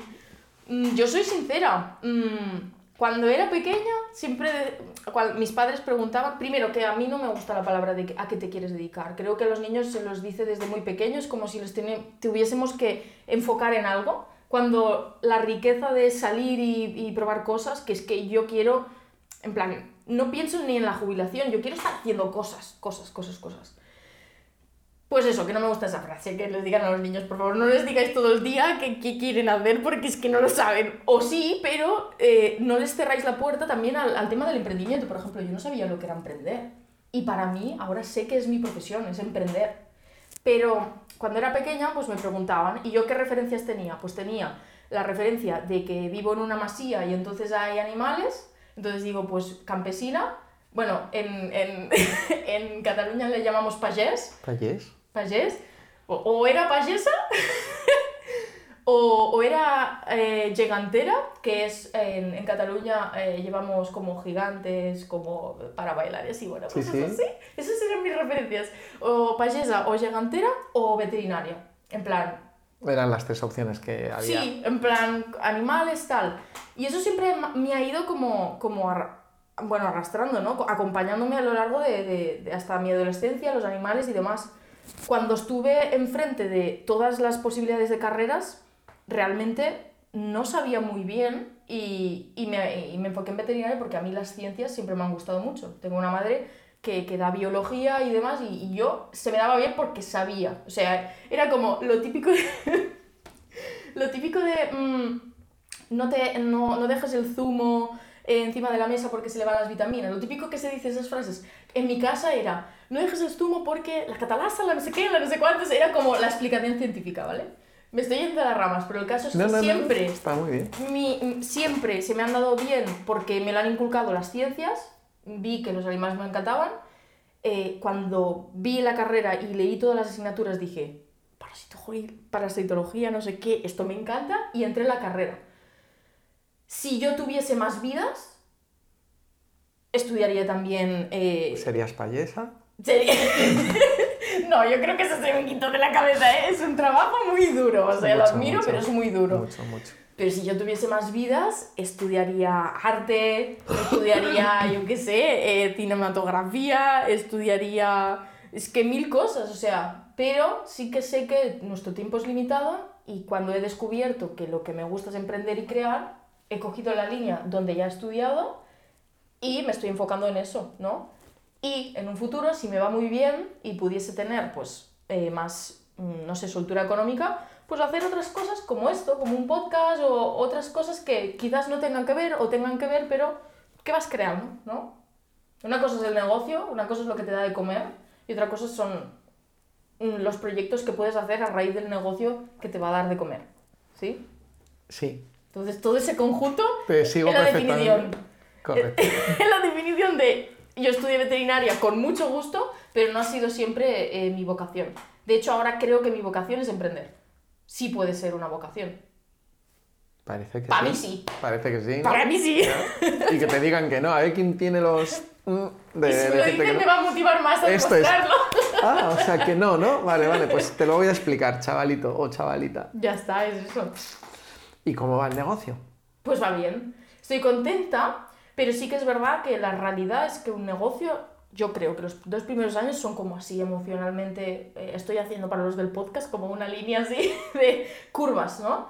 Mm, Yo soy sincera. Mm, Cuando era pequeña, siempre, cual- mis padres preguntaban, primero que a mí no me gusta la palabra de a qué te quieres dedicar. Creo que a los niños se los dice desde muy pequeños como si teni- tuviésemos que enfocar en algo, cuando la riqueza de salir y, y probar cosas, que es que yo quiero, en plan, no pienso ni en la jubilación, yo quiero estar haciendo cosas, cosas, cosas, cosas. Pues eso, que no me gusta esa frase, que les digan a los niños, por favor, no les digáis todo el día qué qué quieren hacer porque es que no lo saben. O sí, pero eh, no les cerráis la puerta también al, al tema del emprendimiento. Por ejemplo, yo no sabía lo que era emprender. Y para mí, ahora sé que es mi profesión, es emprender. Pero cuando era pequeña, pues me preguntaban, ¿y yo qué referencias tenía? Pues tenía la referencia de que vivo en una masía y entonces hay animales. Entonces digo, pues campesina. Bueno, en, en, en Cataluña le llamamos pagés ¿Payés? pagés, o, o era pagesa, o, o era eh, gigantera, que es en, en Cataluña eh, llevamos como gigantes, como para bailar y así, bueno, cosas sí. así. Esas eran mis referencias. O pagesa, o gigantera, o veterinaria. En plan, Eran las tres opciones que había. Sí, en plan, animales, tal. Y eso siempre me ha ido como, como bueno, arrastrando, ¿no? Co- Acompañándome a lo largo de, de- hasta mi adolescencia, los animales y demás. Cuando estuve enfrente de todas las posibilidades de carreras, realmente no sabía muy bien y, y, me, y me enfoqué en veterinaria porque a mí las ciencias siempre me han gustado mucho. Tengo una madre que, que da biología y demás y, y yo se me daba bien porque sabía. O sea, era como lo típico de... lo típico de... mm, no, te, no, no dejes el zumo eh, encima de la mesa porque se le van las vitaminas. Lo típico que se dice esas frases. En mi casa era, no dejes el zumo porque la catalasa, la no sé qué, la no sé cuántos, era como la explicación científica, ¿vale? Me estoy yendo de las ramas, pero el caso es que No, no, no, siempre Está muy bien. mi- siempre se me han dado bien porque me lo han inculcado las ciencias, vi que los animales me encantaban. eh, cuando vi la carrera y leí todas las asignaturas dije, parasitología, no sé qué, esto me encanta y entré en la carrera. Si yo tuviese más vidas, estudiaría también... eh, ¿Serías payesa? sería- no, yo creo que eso se me quitó de la cabeza, ¿eh? es un trabajo muy duro, o sea, lo admiro, mucho. pero es muy duro. Mucho, mucho. Pero si yo tuviese más vidas, estudiaría arte, estudiaría, yo qué sé, eh, cinematografía, estudiaría... Es que mil cosas, o sea, pero sí que sé que nuestro tiempo es limitado y cuando he descubierto que lo que me gusta es emprender y crear, he cogido la línea donde ya he estudiado y me estoy enfocando en eso, ¿no? Y en un futuro, si me va muy bien y pudiese tener, pues, eh, más, mm, no sé, soltura económica, pues hacer otras cosas como esto, como un podcast o otras cosas que quizás no tengan que ver o tengan que ver, pero que vas creando, ¿no? Una cosa es el negocio, una cosa es lo que te da de comer y otra cosa son mm, los proyectos que puedes hacer a raíz del negocio que te va a dar de comer, ¿sí? Sí. Entonces todo ese conjunto Te sigo es la definición. Correcto. es la definición de yo estudié veterinaria con mucho gusto, pero no ha sido siempre eh, mi vocación. De hecho, ahora creo que mi vocación es emprender. Sí puede ser una vocación. Parece que Pa' sí. mí sí. Parece que sí. ¿no? Para mí sí. Y que te digan que no. A ver quién tiene los... mm, De y si me lo decirte que dicen no. me va a motivar más a Esto es- demostrarlo. Ah, o sea que no, ¿no? Vale, vale, pues te lo voy a explicar, chavalito o chavalita. Ya está, es eso. ¿Y cómo va el negocio? Pues va bien. Estoy contenta, pero sí que es verdad que la realidad es que un negocio, yo creo que los dos primeros años son como así emocionalmente, eh, estoy haciendo para los del podcast como una línea así de curvas, ¿no?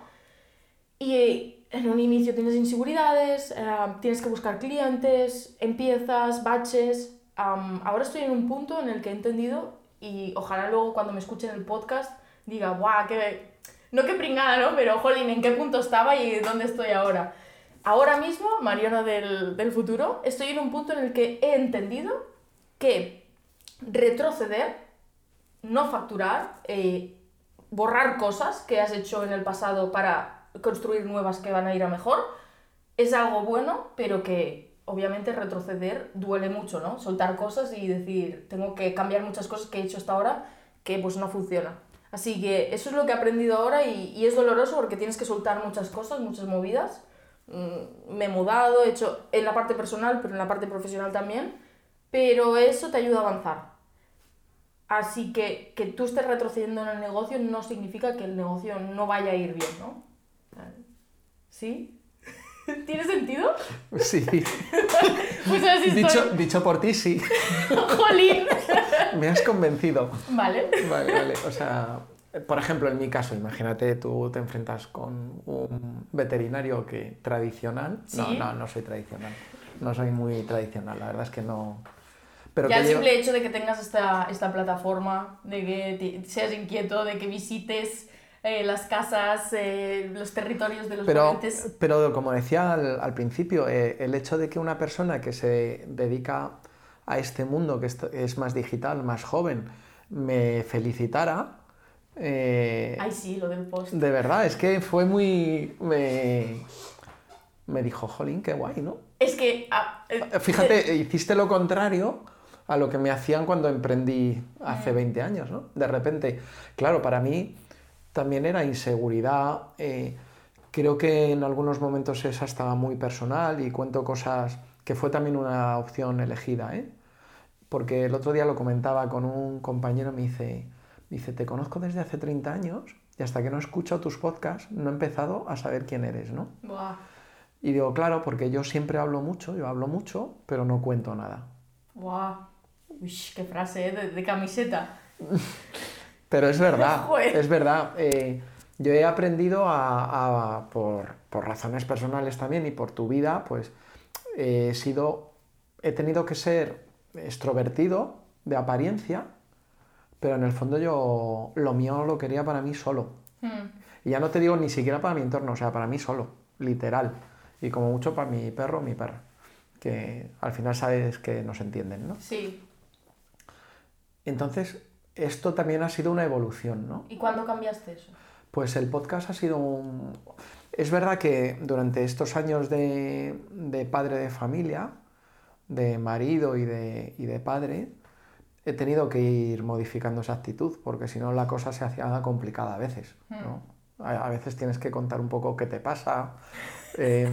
Y en un inicio tienes inseguridades, eh, tienes que buscar clientes, empiezas, baches. Ahora estoy en un punto en el que he entendido y ojalá luego cuando me escuchen el podcast diga, ¡guau! Que no que pringada, ¿no? Pero, jolín, ¿en qué punto estaba y dónde estoy ahora? Ahora mismo, Mariona del, del futuro, estoy en un punto en el que he entendido que retroceder, no facturar, eh, borrar cosas que has hecho en el pasado para construir nuevas que van a ir a mejor, es algo bueno, pero que obviamente retroceder duele mucho, ¿no? Soltar cosas y decir, tengo que cambiar muchas cosas que he hecho hasta ahora que pues no funciona. Así que eso es lo que he aprendido ahora y, y es doloroso porque tienes que soltar muchas cosas, muchas movidas. Mm, Me he mudado, he hecho en la parte personal, pero en la parte profesional también. Pero eso te ayuda a avanzar. Así que que tú estés retrocediendo en el negocio no significa que el negocio no vaya a ir bien, ¿no? ¿Sí? ¿Tiene sentido? Sí, Pues así estoy. dicho, dicho por ti, sí. ¡Jolín! Me has convencido. Vale. Vale, vale. O sea, por ejemplo, en mi caso, imagínate tú te enfrentas con un veterinario que tradicional. No, Sí. no, no soy tradicional. No soy muy tradicional, la verdad es que no. Pero ya el llevo- simple hecho de que tengas esta, esta plataforma, de que te- seas inquieto, de que visites eh, las casas, eh, los territorios de los Pero, ponentes. pero como decía al, al principio, eh, el hecho de que una persona que se dedica a este mundo, que es, es más digital, más joven, me felicitara, eh, Ay, sí, lo del post. de verdad, es que fue muy... Me, me dijo, jolín, qué guay, ¿no? Es que. ah, eh, Fíjate, hiciste lo contrario a lo que me hacían cuando emprendí hace Mm. 20 años, ¿no? De repente, claro, para mí también era inseguridad. eh, creo que en algunos momentos esa estaba muy personal y cuento cosas que fue también una opción elegida, ¿eh? Porque el otro día lo comentaba con un compañero, me dice, dice, te conozco desde hace 30 años y hasta que no escucho tus podcasts no he empezado a saber quién eres, ¿no? Buah, Y digo, claro, porque yo siempre hablo mucho, yo hablo mucho, pero no cuento nada. buah. Uy, qué frase, ¿eh? de, de camiseta. Pero es verdad, es verdad. eh, yo he aprendido a, a- por, por razones personales también y por tu vida, pues he sido, he tenido que ser extrovertido de apariencia, pero en el fondo yo lo mío lo quería para mí solo. Hmm. Y ya no te digo ni siquiera para mi entorno, o sea, para mí solo, literal. Y como mucho para mi perro mi perra, que al final sabes que nos entienden, ¿no? Sí. Entonces, esto también ha sido una evolución, ¿no? ¿Y cuándo cambiaste eso? Pues el podcast ha sido un... Es verdad que durante estos años de, de padre de familia, de marido y de, y de padre, he tenido que ir modificando esa actitud, porque si no la cosa se hacía complicada a veces. ¿no? A, a veces tienes que contar un poco qué te pasa. eh,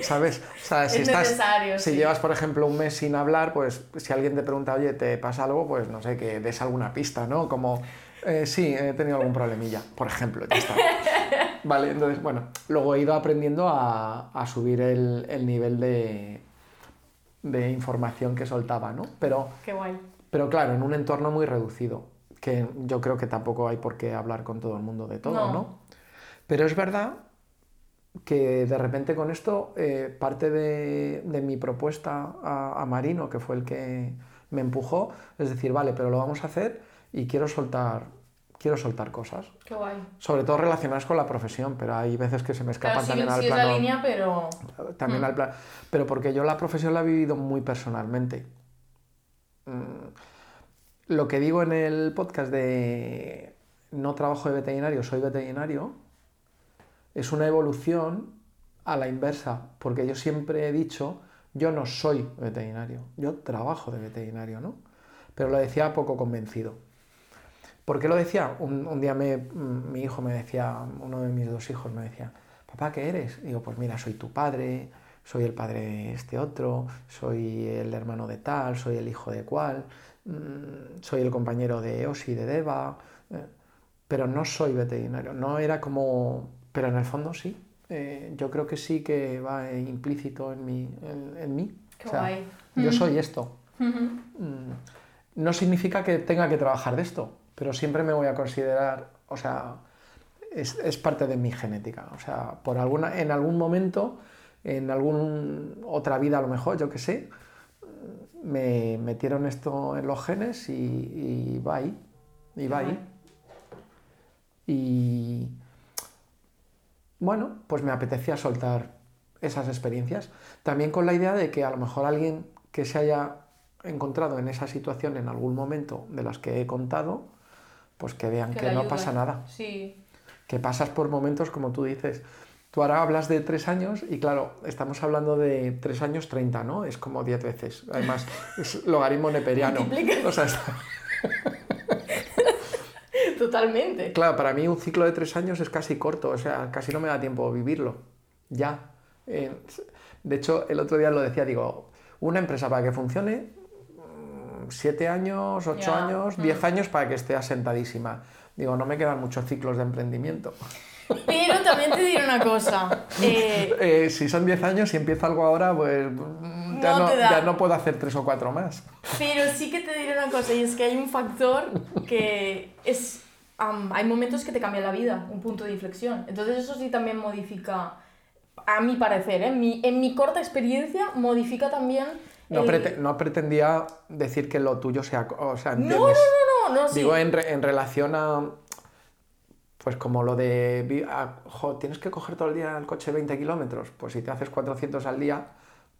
¿Sabes? O sea, si, Es estás, si sí. llevas, por ejemplo, un mes sin hablar, pues si alguien te pregunta, oye, ¿te pasa algo? Pues no sé, que des alguna pista, ¿no? Como, eh, sí, he tenido algún problemilla, por ejemplo, ya está. Vale, entonces, bueno, luego he ido aprendiendo a, a subir el, el nivel de, de información que soltaba, ¿no? Pero, Qué guay. pero claro, en un entorno muy reducido, que yo creo que tampoco hay por qué hablar con todo el mundo de todo, No. ¿no? Pero es verdad que de repente con esto, eh, parte de, de mi propuesta a, a Marino, que fue el que me empujó, es decir, vale, pero lo vamos a hacer y quiero soltar, quiero soltar cosas. Qué guay. Sobre todo relacionadas con la profesión, pero hay veces que se me escapan Claro, sí, también al sí es plano. la línea, pero... También Mm. al plan. Pero porque yo la profesión la he vivido muy personalmente. Mm, Lo que digo en el podcast de no trabajo de veterinario, soy veterinario, es una evolución a la inversa, porque yo siempre he dicho, yo no soy veterinario, yo trabajo de veterinario, ¿no? Pero lo decía poco convencido. ¿Por qué lo decía? Un, un día me- mi hijo me decía, uno de mis dos hijos me decía, papá, ¿qué eres? Y digo, pues mira, soy tu padre, soy el padre de este otro, soy el hermano de tal, soy el hijo de cual, mm, soy el compañero de Osi, de Deva, eh, pero no soy veterinario. No era como, pero en el fondo sí. Eh, yo creo que sí que va implícito en, mi, en, en mí. Qué guay. Yo soy esto. Mm, No significa que tenga que trabajar de esto, pero siempre me voy a considerar, o sea, es, es parte de mi genética. O sea, por alguna, en algún momento, en alguna otra vida a lo mejor, yo qué sé, me metieron esto en los genes y, y va ahí. Y va ahí. Y, bueno, pues me apetecía soltar esas experiencias. También con la idea de que a lo mejor alguien que se haya encontrado en esa situación en algún momento de las que he contado, pues que vean que, no pasa nada. Sí. Que pasas por momentos como tú dices. Tú ahora hablas de tres años y claro, estamos hablando de tres años 30, ¿no? Es como diez veces. Además, es logaritmo neperiano. O sea, está- Totalmente. Claro, para mí un ciclo de tres años es casi corto, o sea, casi no me da tiempo vivirlo. Ya. Eh, de hecho, el otro día lo decía, digo, una empresa para que funcione, siete años, ocho años, mm. diez años para que esté asentadísima. Digo, no me quedan muchos ciclos de emprendimiento. Pero también te diré una cosa. eh, Eh, si son diez años y empiezo algo ahora, pues mm, ya No no, te da. ya no puedo hacer tres o cuatro más. Pero sí que te diré una cosa, y es que hay un factor que es... hay momentos que te cambian la vida, un punto de inflexión. Entonces eso sí también modifica, a mi parecer, ¿eh? mi, en mi corta experiencia, modifica también... No, prete- no pretendía decir que lo tuyo sea... O sea, no, no, no, no, sí. Digo, en, re- en relación a. Pues como lo de. a- jo, tienes que coger todo el día el coche 20 kilómetros. Pues si te haces 400 al día,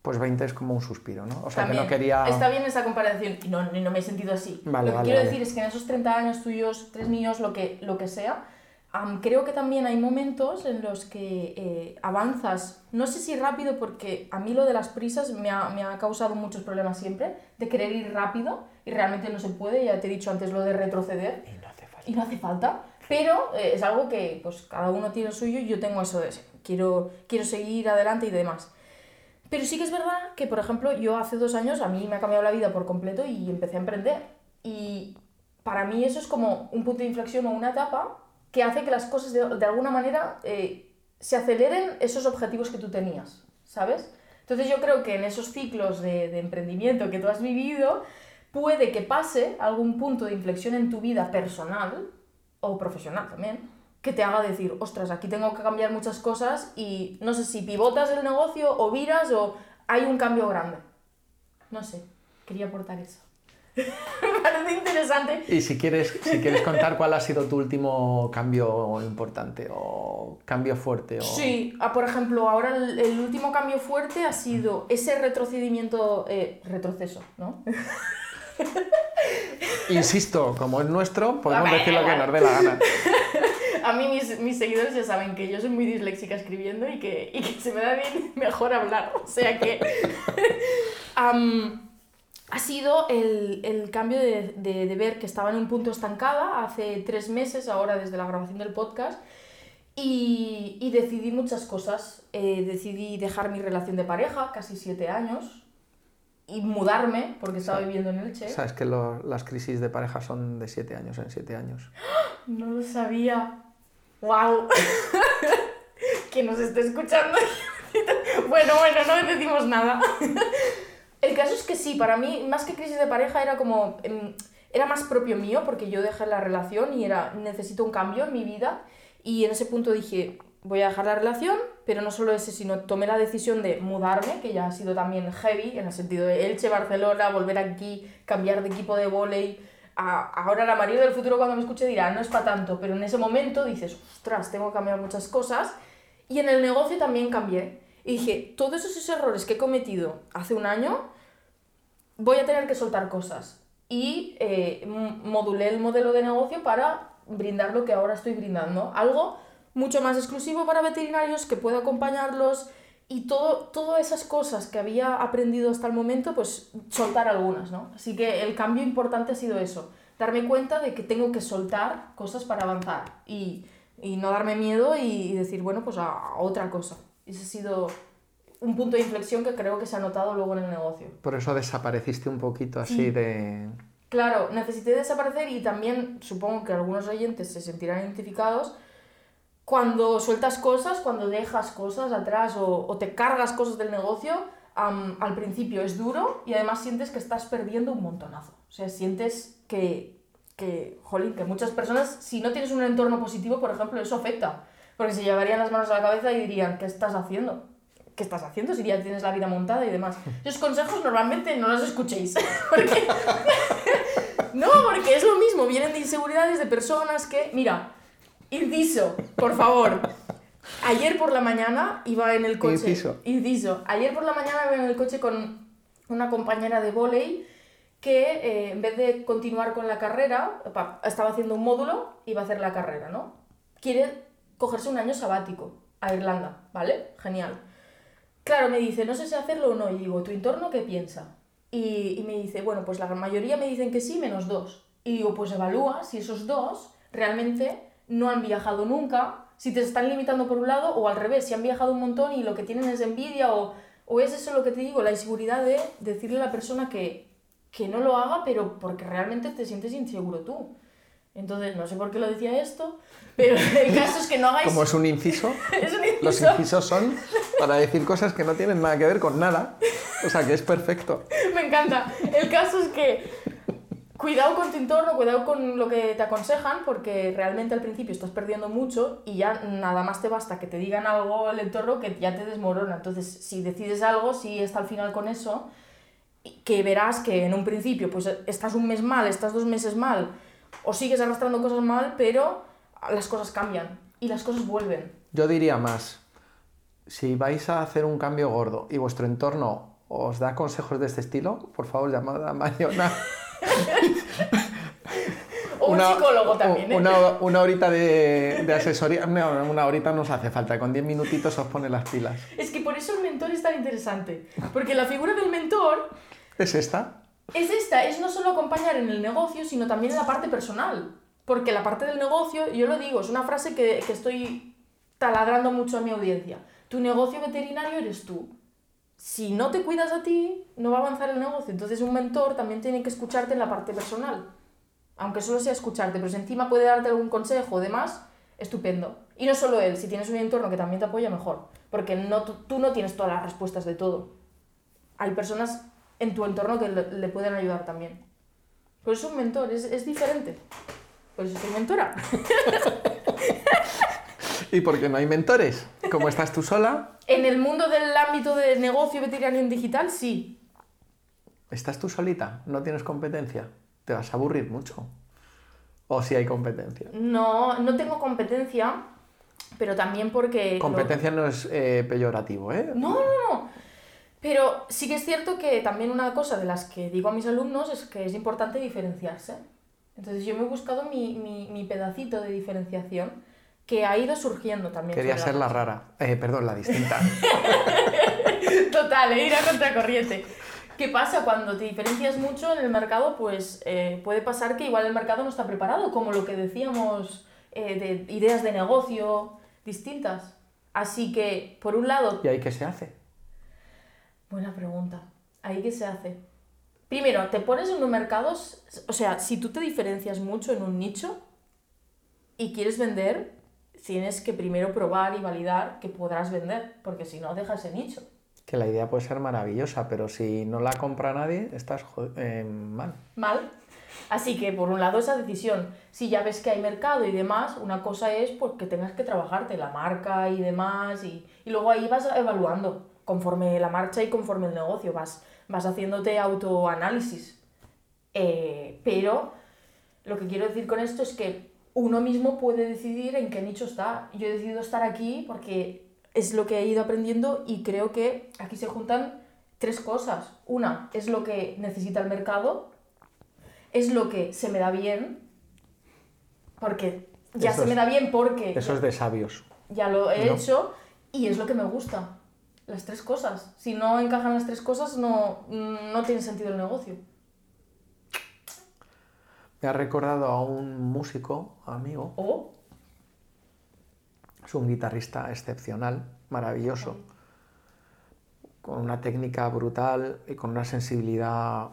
pues 20 es como un suspiro, ¿no? O sea, También, que no quería. Está bien esa comparación, y no, no me he sentido así. Vale, lo que vale, quiero vale. decir es que en esos 30 años tuyos, tres míos, lo que, lo que sea, am, creo que también hay momentos en los que eh, avanzas, no sé si rápido, porque a mí lo de las prisas me ha, me ha causado muchos problemas siempre, de querer ir rápido, y realmente no se puede, ya te he dicho antes lo de retroceder, Y no hace falta. y no hace falta, pero eh, es algo que pues cada uno tiene el suyo y yo tengo eso de quiero, quiero seguir adelante y demás. Pero sí que es verdad que, por ejemplo, yo hace dos años a mí me ha cambiado la vida por completo y empecé a emprender. Y para mí eso es como un punto de inflexión o una etapa que hace que las cosas de, de alguna manera eh, se aceleren esos objetivos que tú tenías, ¿sabes? Entonces yo creo que en esos ciclos de, de emprendimiento que tú has vivido, puede que pase algún punto de inflexión en tu vida personal o profesional también, que te haga decir, ostras, aquí tengo que cambiar muchas cosas y no sé si pivotas el negocio o viras o hay un cambio grande. No sé, quería aportar eso. Me parece interesante. Y si quieres, si quieres contar cuál ha sido tu último cambio importante o cambio fuerte. O... Sí, ah, por ejemplo, ahora el, el último cambio fuerte ha sido ese retrocedimiento, eh, retroceso, ¿no? Insisto, como es nuestro, podemos ver, decir lo que nos dé la gana. A mí mis, mis seguidores ya saben que yo soy muy disléxica escribiendo y que, y que se me da bien mejor hablar. O sea que ha sido el, el cambio de, de, de ver que estaba en un punto estancada hace tres meses, ahora desde la grabación del podcast, y, y decidí muchas cosas. Eh, decidí dejar mi relación de pareja, casi siete años, y mudarme, porque estaba Sí. viviendo en Elche. Sabes que lo- las crisis de pareja son de 7 años en 7 años. No lo sabía. ¡Wow! que nos esté escuchando. bueno, bueno, no decimos nada. El caso es que sí, para mí, más que crisis de pareja, era como. em, Era más propio mío, porque yo dejé la relación y era. Necesito un cambio en mi vida. Y en ese punto dije, voy a dejar la relación, pero no solo ese, sino tomé la decisión de mudarme, que ya ha sido también heavy, en el sentido de Elche, Barcelona, volver aquí, cambiar de equipo de vóley. A- ahora la María del futuro cuando me escuche dirá, no es para tanto, pero en ese momento dices, ostras, tengo que cambiar muchas cosas. Y en el negocio también cambié. Y dije, todos esos errores que he cometido hace un año, voy a tener que soltar cosas. Y eh, modulé el modelo de negocio para brindar lo que ahora estoy brindando. Algo mucho más exclusivo para veterinarios que pueda acompañarlos y todo, todas esas cosas que había aprendido hasta el momento, pues soltar algunas, ¿no? Así que el cambio importante ha sido eso, darme cuenta de que tengo que soltar cosas para avanzar y, y no darme miedo y, decir, bueno, pues a otra cosa. Ese ha sido un punto de inflexión que creo que se ha notado luego en el negocio. Por eso desapareciste un poquito así Sí. de... Claro, necesité desaparecer y también supongo que algunos oyentes se sentirán identificados cuando sueltas cosas, cuando dejas cosas atrás o, o te cargas cosas del negocio, am, al principio es duro y además sientes que estás perdiendo un montonazo. O sea, sientes que, que, jolín, que muchas personas, si no tienes un entorno positivo, por ejemplo, eso afecta. Porque se llevarían las manos a la cabeza y dirían, ¿qué estás haciendo? ¿Qué estás haciendo si ya tienes la vida montada y demás? Esos consejos normalmente no los escuchéis. Porque no, porque es lo mismo, vienen de inseguridades de personas que, mira, inciso, por favor, Ayer por la mañana iba en el coche. Inciso. Inciso. Ayer por la mañana iba en el coche con una compañera de volei que eh, en vez de continuar con la carrera, pa- estaba haciendo un módulo, iba a hacer la carrera, ¿no? Quiere cogerse un año sabático a Irlanda, ¿vale? Genial. Claro, me dice, no sé si hacerlo o no. Y digo, ¿tu entorno qué piensa? Y, y me dice, bueno, pues la gran mayoría me dicen que sí, menos dos. Y digo, pues evalúa si esos dos realmente no han viajado nunca, si te están limitando por un lado, o al revés, si han viajado un montón y lo que tienen es envidia, o, o es eso lo que te digo, la inseguridad de decirle a la persona que, que no lo haga, pero porque realmente te sientes inseguro tú. Entonces, no sé por qué lo decía esto, pero el caso es que no hagáis... Como es un inciso, es un los inciso. incisos son para decir cosas que no tienen nada que ver con nada. O sea, que es perfecto. Me encanta. El caso es que cuidado con tu entorno, cuidado con lo que te aconsejan, porque realmente al principio estás perdiendo mucho y ya nada más te basta que te digan algo el entorno que ya te desmorona. Entonces, si decides algo, si está al final con eso, que verás que en un principio pues estás un mes mal, estás dos meses mal, o sigues arrastrando cosas mal, pero las cosas cambian y las cosas vuelven. Yo diría más, si vais a hacer un cambio gordo y vuestro entorno os da consejos de este estilo, por favor llamad a Mariona. O un psicólogo también, ¿eh? Una, una horita de, de asesoría. No, una horita no os hace falta, con 10 minutitos os pone las pilas. Es que por eso el mentor es tan interesante, porque la figura del mentor ¿Es esta? es esta, es no solo acompañar en el negocio, sino también en la parte personal. Porque la parte del negocio, yo lo digo, es una frase que, que estoy taladrando mucho a mi audiencia. Tu negocio veterinario eres tú. Si no te cuidas a ti, no va a avanzar el negocio. Entonces un mentor también tiene que escucharte en la parte personal. Aunque solo sea escucharte, pero si encima puede darte algún consejo o demás, estupendo. Y no solo él, si tienes un entorno que también te apoya, mejor. Porque no, tú, no tienes todas las respuestas de todo. Hay personas en tu entorno que le, le pueden ayudar también. Por eso un mentor es, es diferente. Por eso soy mentora. ¿Y por qué no hay mentores? Como estás tú sola, En el mundo del ámbito de negocio veterinario en digital, sí. estás tú solita, no tienes competencia, te vas a aburrir mucho. O si hay competencia. No, no tengo competencia, pero también porque... lo- Competencia no es eh, peyorativo, ¿eh? No, no, no. Pero sí que es cierto que también una cosa de las que digo a mis alumnos es que es importante diferenciarse. Entonces yo me he buscado mi, mi, mi pedacito de diferenciación que ha ido surgiendo también. Quería ser la rara. Eh, perdón, la distinta. Total, eh, ir a contracorriente. ¿Qué pasa? Cuando te diferencias mucho en el mercado, pues eh, puede pasar que igual el mercado no está preparado, como lo que decíamos eh, de ideas de negocio distintas. Así que, por un lado, ¿Y ahí qué se hace? buena pregunta. ¿Ahí qué se hace? Primero, te pones en un mercado, o sea, si tú te diferencias mucho en un nicho y quieres vender, tienes que primero probar y validar que podrás vender, porque si no, deja ese nicho. Que la idea puede ser maravillosa, pero si no la compra nadie, estás eh, mal. mal. Así que por un lado esa decisión, si ya ves que hay mercado y demás, una cosa es pues, que tengas que trabajarte la marca y demás y, y luego ahí vas evaluando conforme la marcha y conforme el negocio, vas, vas haciéndote autoanálisis. Eh, pero lo que quiero decir con esto es que uno mismo puede decidir en qué nicho está. Yo he decidido estar aquí porque es lo que he ido aprendiendo y creo que aquí se juntan tres cosas. Una es lo que necesita el mercado, es lo que se me da bien, porque ya Eso se me da bien porque Eso es de sabios. ya lo he No. hecho y es lo que me gusta. Las tres cosas. Si no encajan las tres cosas, no, no tiene sentido el negocio. Me ha recordado a un músico, amigo, O es un guitarrista excepcional, maravilloso, con una técnica brutal y con una sensibilidad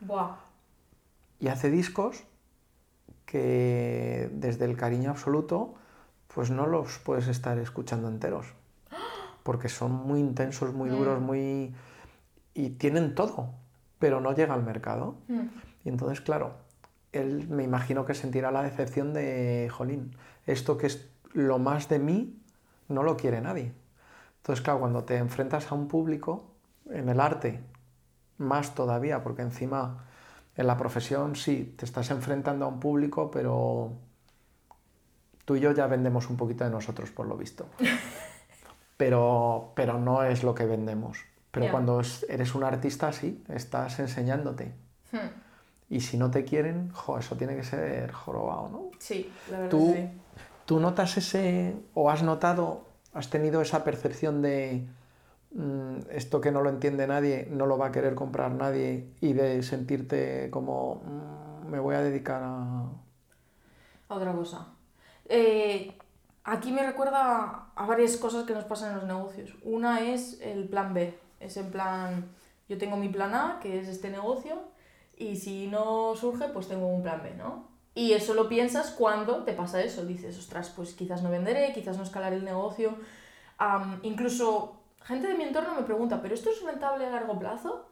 Buah. y hace discos que desde el cariño absoluto pues no los puedes estar escuchando enteros porque son muy intensos, muy duros, muy y tienen todo, pero no llega al mercado. Mm. Y entonces, claro, él me imagino que sentirá la decepción de, jolín, esto que es lo más de mí, no lo quiere nadie. Entonces, claro, cuando te enfrentas a un público, en el arte, más todavía, porque encima en la profesión sí, te estás enfrentando a un público, pero tú y yo ya vendemos un poquito de nosotros, por lo visto. Pero, pero no es lo que vendemos. Pero cuando es- eres un artista, sí, estás enseñándote. Hmm, Y si no te quieren, jo, eso tiene que ser jorobado, ¿no? Sí, la verdad Tú, sí. ¿Tú notas ese, o has notado, has tenido esa percepción de mm, esto que no lo entiende nadie, no lo va a querer comprar nadie y de sentirte como mm, me voy a dedicar a... A otra cosa. Eh, aquí me recuerda a varias cosas que nos pasan en los negocios. Una es el plan B. Es en plan, yo tengo mi plan A, que es este negocio, y si no surge, pues tengo un plan B, ¿no? Y eso lo piensas cuando te pasa eso. Dices, ostras, pues quizás no venderé, quizás no escalaré el negocio. Am, incluso gente de mi entorno me pregunta, ¿pero esto es rentable a largo plazo?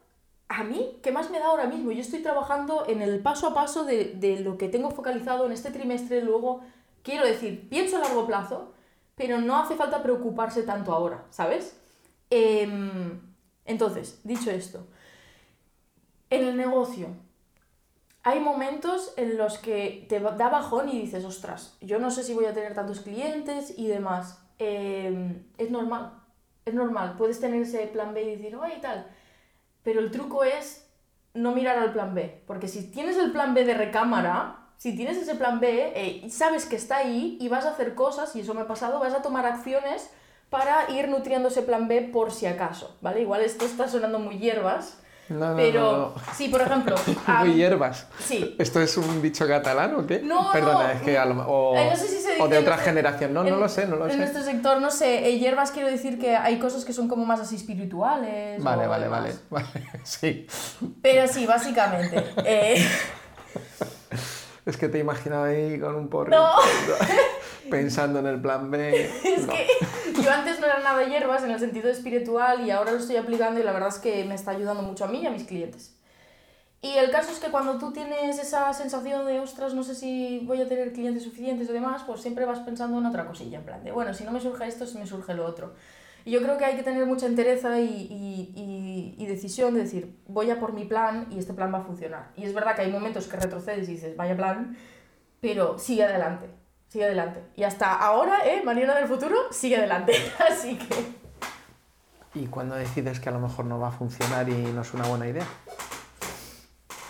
A mí, ¿qué más me da ahora mismo? Yo estoy trabajando en el paso a paso de, de lo que tengo focalizado en este trimestre, luego, quiero decir, pienso a largo plazo, pero no hace falta preocuparse tanto ahora, ¿sabes? Em, entonces, dicho esto, en el negocio hay momentos en los que te da bajón y dices, ostras, yo no sé si voy a tener tantos clientes y demás. Em, es normal, es normal, puedes tener ese plan B y decir, oye, tal. Pero el truco es no mirar al plan B, porque si tienes el plan B de recámara, si tienes ese plan B eh, sabes que está ahí y vas a hacer cosas, y eso me ha pasado, vas a tomar acciones para ir nutriendo ese plan B por si acaso, ¿vale? Igual esto está sonando muy hierbas, No, no, pero no, sí, por ejemplo, Muy hierbas. sí, ¿Esto es un dicho catalán o qué? No, Perdona, no. es que a lo o, Eh, no sé si se o de otra en- generación. No, no lo sé, no lo en sé. nuestro sector, no sé, eh, hierbas quiero decir que hay cosas que son como más así espirituales. Vale, vale, vale, vale. Sí. Pero sí, básicamente. eh, Es que te he imaginado ahí con un porro. No. Pensando en el plan B. es No. que yo antes no era nada hierbas en el sentido espiritual y ahora lo estoy aplicando y la verdad es que me está ayudando mucho a mí y a mis clientes. Y el caso es que cuando tú tienes esa sensación de, ostras, no sé si voy a tener clientes suficientes o demás, pues siempre vas pensando en otra cosilla, en plan de, bueno, si no me surge esto, si me surge lo otro. Y yo creo que hay que tener mucha entereza y, y, y- y decisión de decir, voy a por mi plan y este plan va a funcionar. Y es verdad que hay momentos que retrocedes y dices, vaya plan, pero sigue adelante, sigue adelante. Y hasta ahora, ¿eh? Mariana del futuro, sigue adelante. Así que... ¿Y cuando decides que a lo mejor no va a funcionar y no es una buena idea?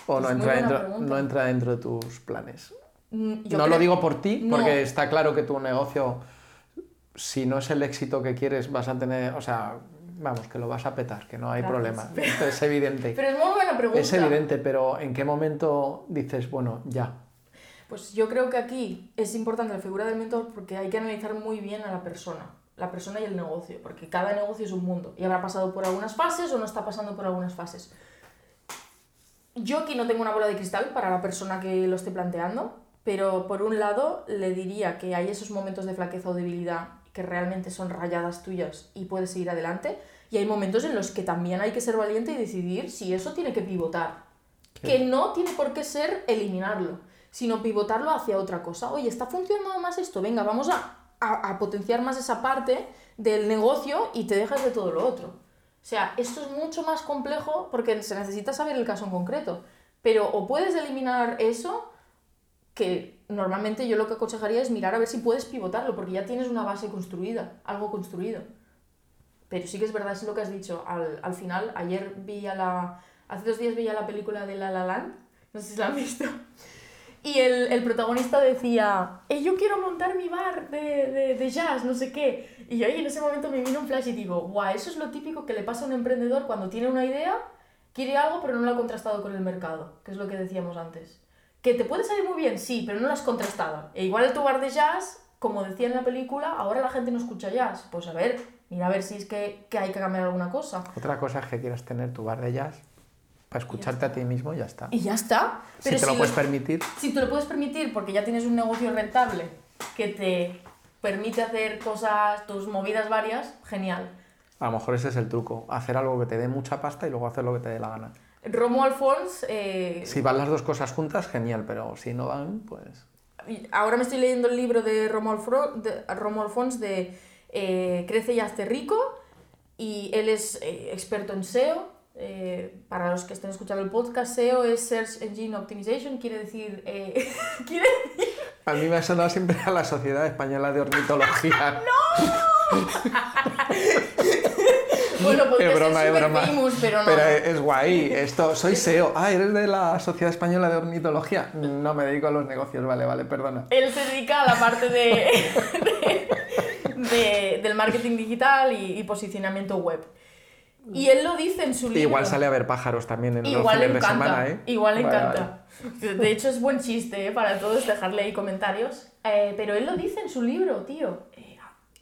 ¿O no entra, dentro, no entra dentro de tus planes? mm, yo no creo- lo digo por ti, No. porque está claro que tu negocio, si no es el éxito que quieres, vas a tener, o sea, vamos, que lo vas a petar, que no hay Gracias. problema. Esto es evidente. Pero es muy buena pregunta. Es evidente, pero ¿en qué momento dices, bueno, ya? Pues yo creo que aquí es importante la figura del mentor porque hay que analizar muy bien a la persona, la persona y el negocio, porque cada negocio es un mundo y habrá pasado por algunas fases o no está pasando por algunas fases. Yo aquí no tengo una bola de cristal para la persona que lo esté planteando, pero por un lado le diría que hay esos momentos de flaqueza o debilidad que realmente son rayadas tuyas y puedes seguir adelante, y hay momentos en los que también hay que ser valiente y decidir si eso tiene que pivotar. Que no tiene por qué ser eliminarlo, sino pivotarlo hacia otra cosa. Oye, está funcionando más esto, venga, vamos a, a- a potenciar más esa parte del negocio y te dejas de todo lo otro. O sea, esto es mucho más complejo porque se necesita saber el caso en concreto. Pero o puedes eliminar eso, que normalmente yo lo que aconsejaría es mirar a ver si puedes pivotarlo, porque ya tienes una base construida, algo construido. Pero sí que es verdad, es lo que has dicho. Al, al final, ayer vi a la. Hace dos días vi a la película de La La Land, no sé si la han visto. Y el, el protagonista decía, "Eh, yo quiero montar mi bar de, de, de jazz, no sé qué. Y ahí en ese momento me vino un flash y digo, guau, eso es lo típico que le pasa a un emprendedor cuando tiene una idea, quiere algo, pero no lo ha contrastado con el mercado, que es lo que decíamos antes. Que te puede salir muy bien, sí, pero no lo has contrastado. E igual tu bar de jazz, como decía en la película, ahora la gente no escucha jazz. Pues a ver, mira a ver si es que, que hay que cambiar alguna cosa. Otra cosa es que quieras tener tu bar de jazz para escucharte a ti mismo y ya está. Y ya está. Si Pero te lo si puedes permitir, Si te lo puedes permitir porque ya tienes un negocio rentable que te permite hacer cosas, tus movidas varias, genial. a lo mejor ese es el truco. Hacer algo que te dé mucha pasta y luego hacer lo que te dé la gana. Romo Alfons, eh, Si van las dos cosas juntas, genial, pero si no van, pues... ahora me estoy leyendo el libro de Romo, Alfro- de, Romo Alfons de eh, Crece y hazte rico y él es eh, experto en SEO. Eh, para los que estén escuchando el podcast, SEO es Search Engine Optimization, quiere decir, eh, quiere A mí me ha sonado siempre a la Sociedad Española de Ornitología. Bueno, podría Es broma, es broma. famous, pero no. Pero es guay. Esto, soy SEO. Ah, ¿eres de la Sociedad Española de Ornitología? No me dedico a los negocios, vale, vale, perdona. Él se dedica a la parte de, de- de- del marketing digital y, y posicionamiento web. Y él lo dice en su libro. Igual sale a ver pájaros también en Igual los le fines de encanta. semana, ¿eh? Igual le Vale, encanta. De hecho, es buen chiste ¿eh? para todos dejarle ahí comentarios. Eh, pero él lo dice en su libro, tío. eh,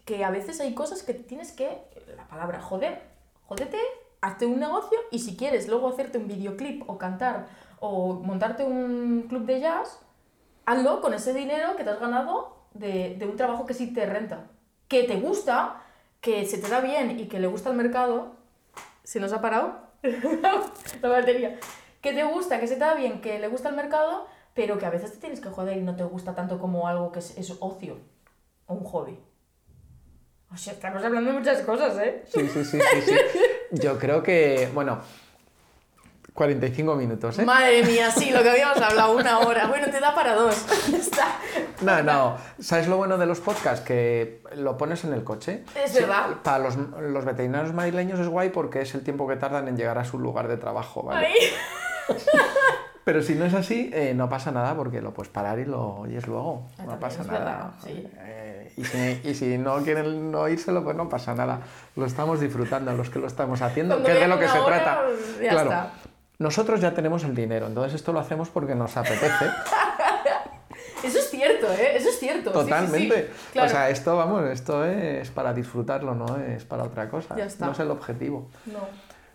que a veces hay cosas que tienes que. La palabra joder. Jódete, hazte un negocio y si quieres luego hacerte un videoclip o cantar o montarte un club de jazz, hazlo con ese dinero que te has ganado de, de un trabajo que sí te renta. Que te gusta, que se te da bien y que le gusta al mercado. ¿Se nos ha parado? la batería. Que te gusta, que se te da bien, que le gusta al mercado, pero que a veces te tienes que joder y no te gusta tanto como algo que es, es ocio o un hobby. O sea, estamos hablando de muchas cosas, ¿eh? Sí, sí, sí, sí, sí. Yo creo que, bueno, 45 minutos, ¿eh? Madre mía, sí, lo que habíamos hablado, una hora. Bueno, te da para dos. Está. No, no. ¿Sabes lo bueno de los podcasts? Que lo pones en el coche. Es verdad. Para los, los veterinarios madrileños es guay porque es el tiempo que tardan en llegar a su lugar de trabajo, ¿vale? Ay. Pero si no es así, eh, no pasa nada porque lo puedes parar y lo oyes luego. Ah, No pasa nada. verdad, sí. Eh, y, si, y si no quieren no oírselo, pues no pasa nada. Lo estamos disfrutando los que lo estamos haciendo, Cuando que es de lo que se hora, trata. claro. está. Nosotros ya tenemos el dinero, entonces esto lo hacemos porque nos apetece. Eso es cierto, ¿eh? Eso es cierto. sí, sí, sí. Totalmente. Claro. O sea, esto, vamos, esto es para disfrutarlo, no es para otra cosa. Ya está. No es el objetivo. No.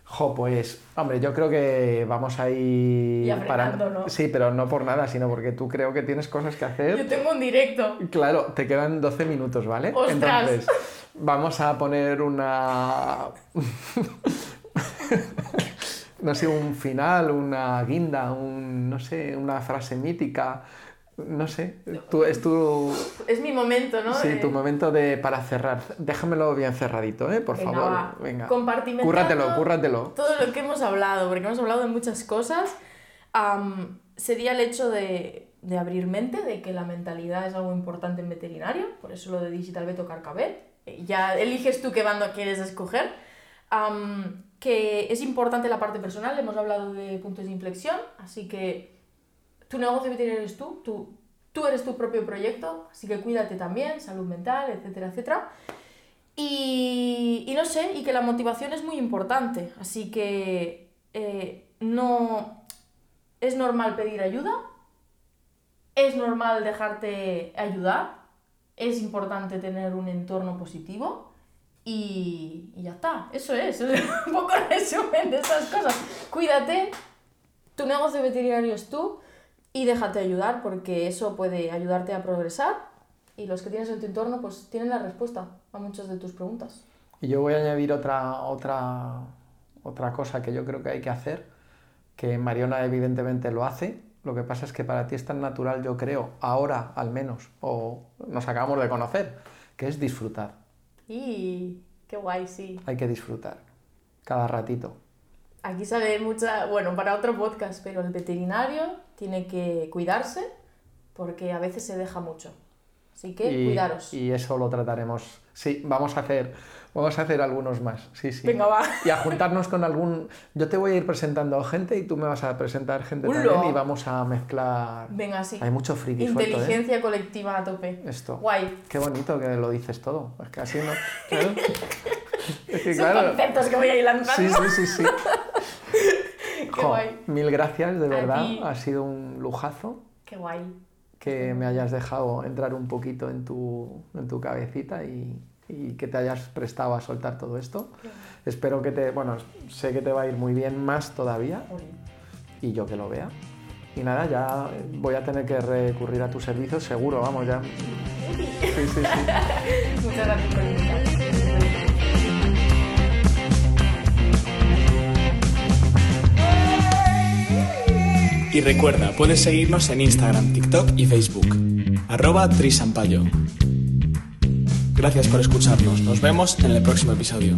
Jo, pues, hombre, yo creo que vamos a ir Ya frenando, ¿no? Sí, pero no por nada, sino porque tú creo que tienes cosas que hacer. Yo tengo un directo. Claro, te quedan 12 minutos, ¿vale? ¡Ostras! Entonces, vamos a poner una... no sé, un final, una guinda, un, no sé, una frase mítica, no sé, tú, es tu, Es mi momento, ¿no? sí, tu momento de, para cerrar. Déjamelo bien cerradito, ¿eh? Por Venga, favor, va. venga. Compartimentando Cúrratelo, cúrratelo. Todo lo que hemos hablado, porque hemos hablado de muchas cosas, sería el hecho de, de abrir mente, de que la mentalidad es algo importante en veterinario, por eso lo de Digital Veto Carcabet. Eh, Ya eliges tú qué bando quieres escoger. Que es importante la parte personal, hemos hablado de puntos de inflexión, así que tu negocio veterinario eres tú, tú, tú eres tu propio proyecto, así que cuídate también, salud mental, etcétera, etcétera. Y, y no sé, y que la motivación es muy importante, así que eh, no es normal pedir ayuda, es normal dejarte ayudar, es importante tener un entorno positivo y, ya está, eso es, un poco resumen de esas cosas. Cuídate, tu negocio veterinario es tú y déjate ayudar porque eso puede ayudarte a progresar y los que tienes en tu entorno pues tienen la respuesta a muchas de tus preguntas. Y yo voy a añadir otra, otra, otra cosa que yo creo que hay que hacer, que Mariona evidentemente lo hace. Lo que pasa es que para ti es tan natural, yo creo, ahora al menos, o nos acabamos de conocer, que es disfrutar. Y qué guay, sí. Hay que disfrutar cada ratito. Aquí sale mucha, bueno, para otro podcast, pero el veterinario tiene que cuidarse porque a veces se deja mucho. Así que y, cuidaros. y eso lo trataremos. Sí, vamos a hacer, vamos a hacer algunos más. Sí, sí. Venga, va. Y a juntarnos con algún. Yo te voy a ir presentando gente y tú me vas a presentar gente también y vamos a mezclar. Venga, sí. Hay mucho friki suelto, ¿eh? Inteligencia colectiva a tope. Esto. Guay. Qué bonito que lo dices todo. Es que así no. Claro. Es que Son claro. conceptos que voy a ir lanzando. Sí, sí, sí, sí. Qué Jo, guay. mil gracias, de verdad. Ha sido un lujazo Qué guay. Que me hayas dejado entrar un poquito en tu, en tu cabecita y, y que te hayas prestado a soltar todo esto. Espero que te, bueno, sé que te va a ir muy bien más todavía y yo que lo vea. Y nada, ya voy a tener que recurrir a tus servicios, seguro, vamos, ya. Sí, sí, sí. Muchas gracias por Y recuerda, puedes seguirnos en Instagram, TikTok y Facebook. Arroba Trisampayo. Gracias por escucharnos. Nos vemos en el próximo episodio.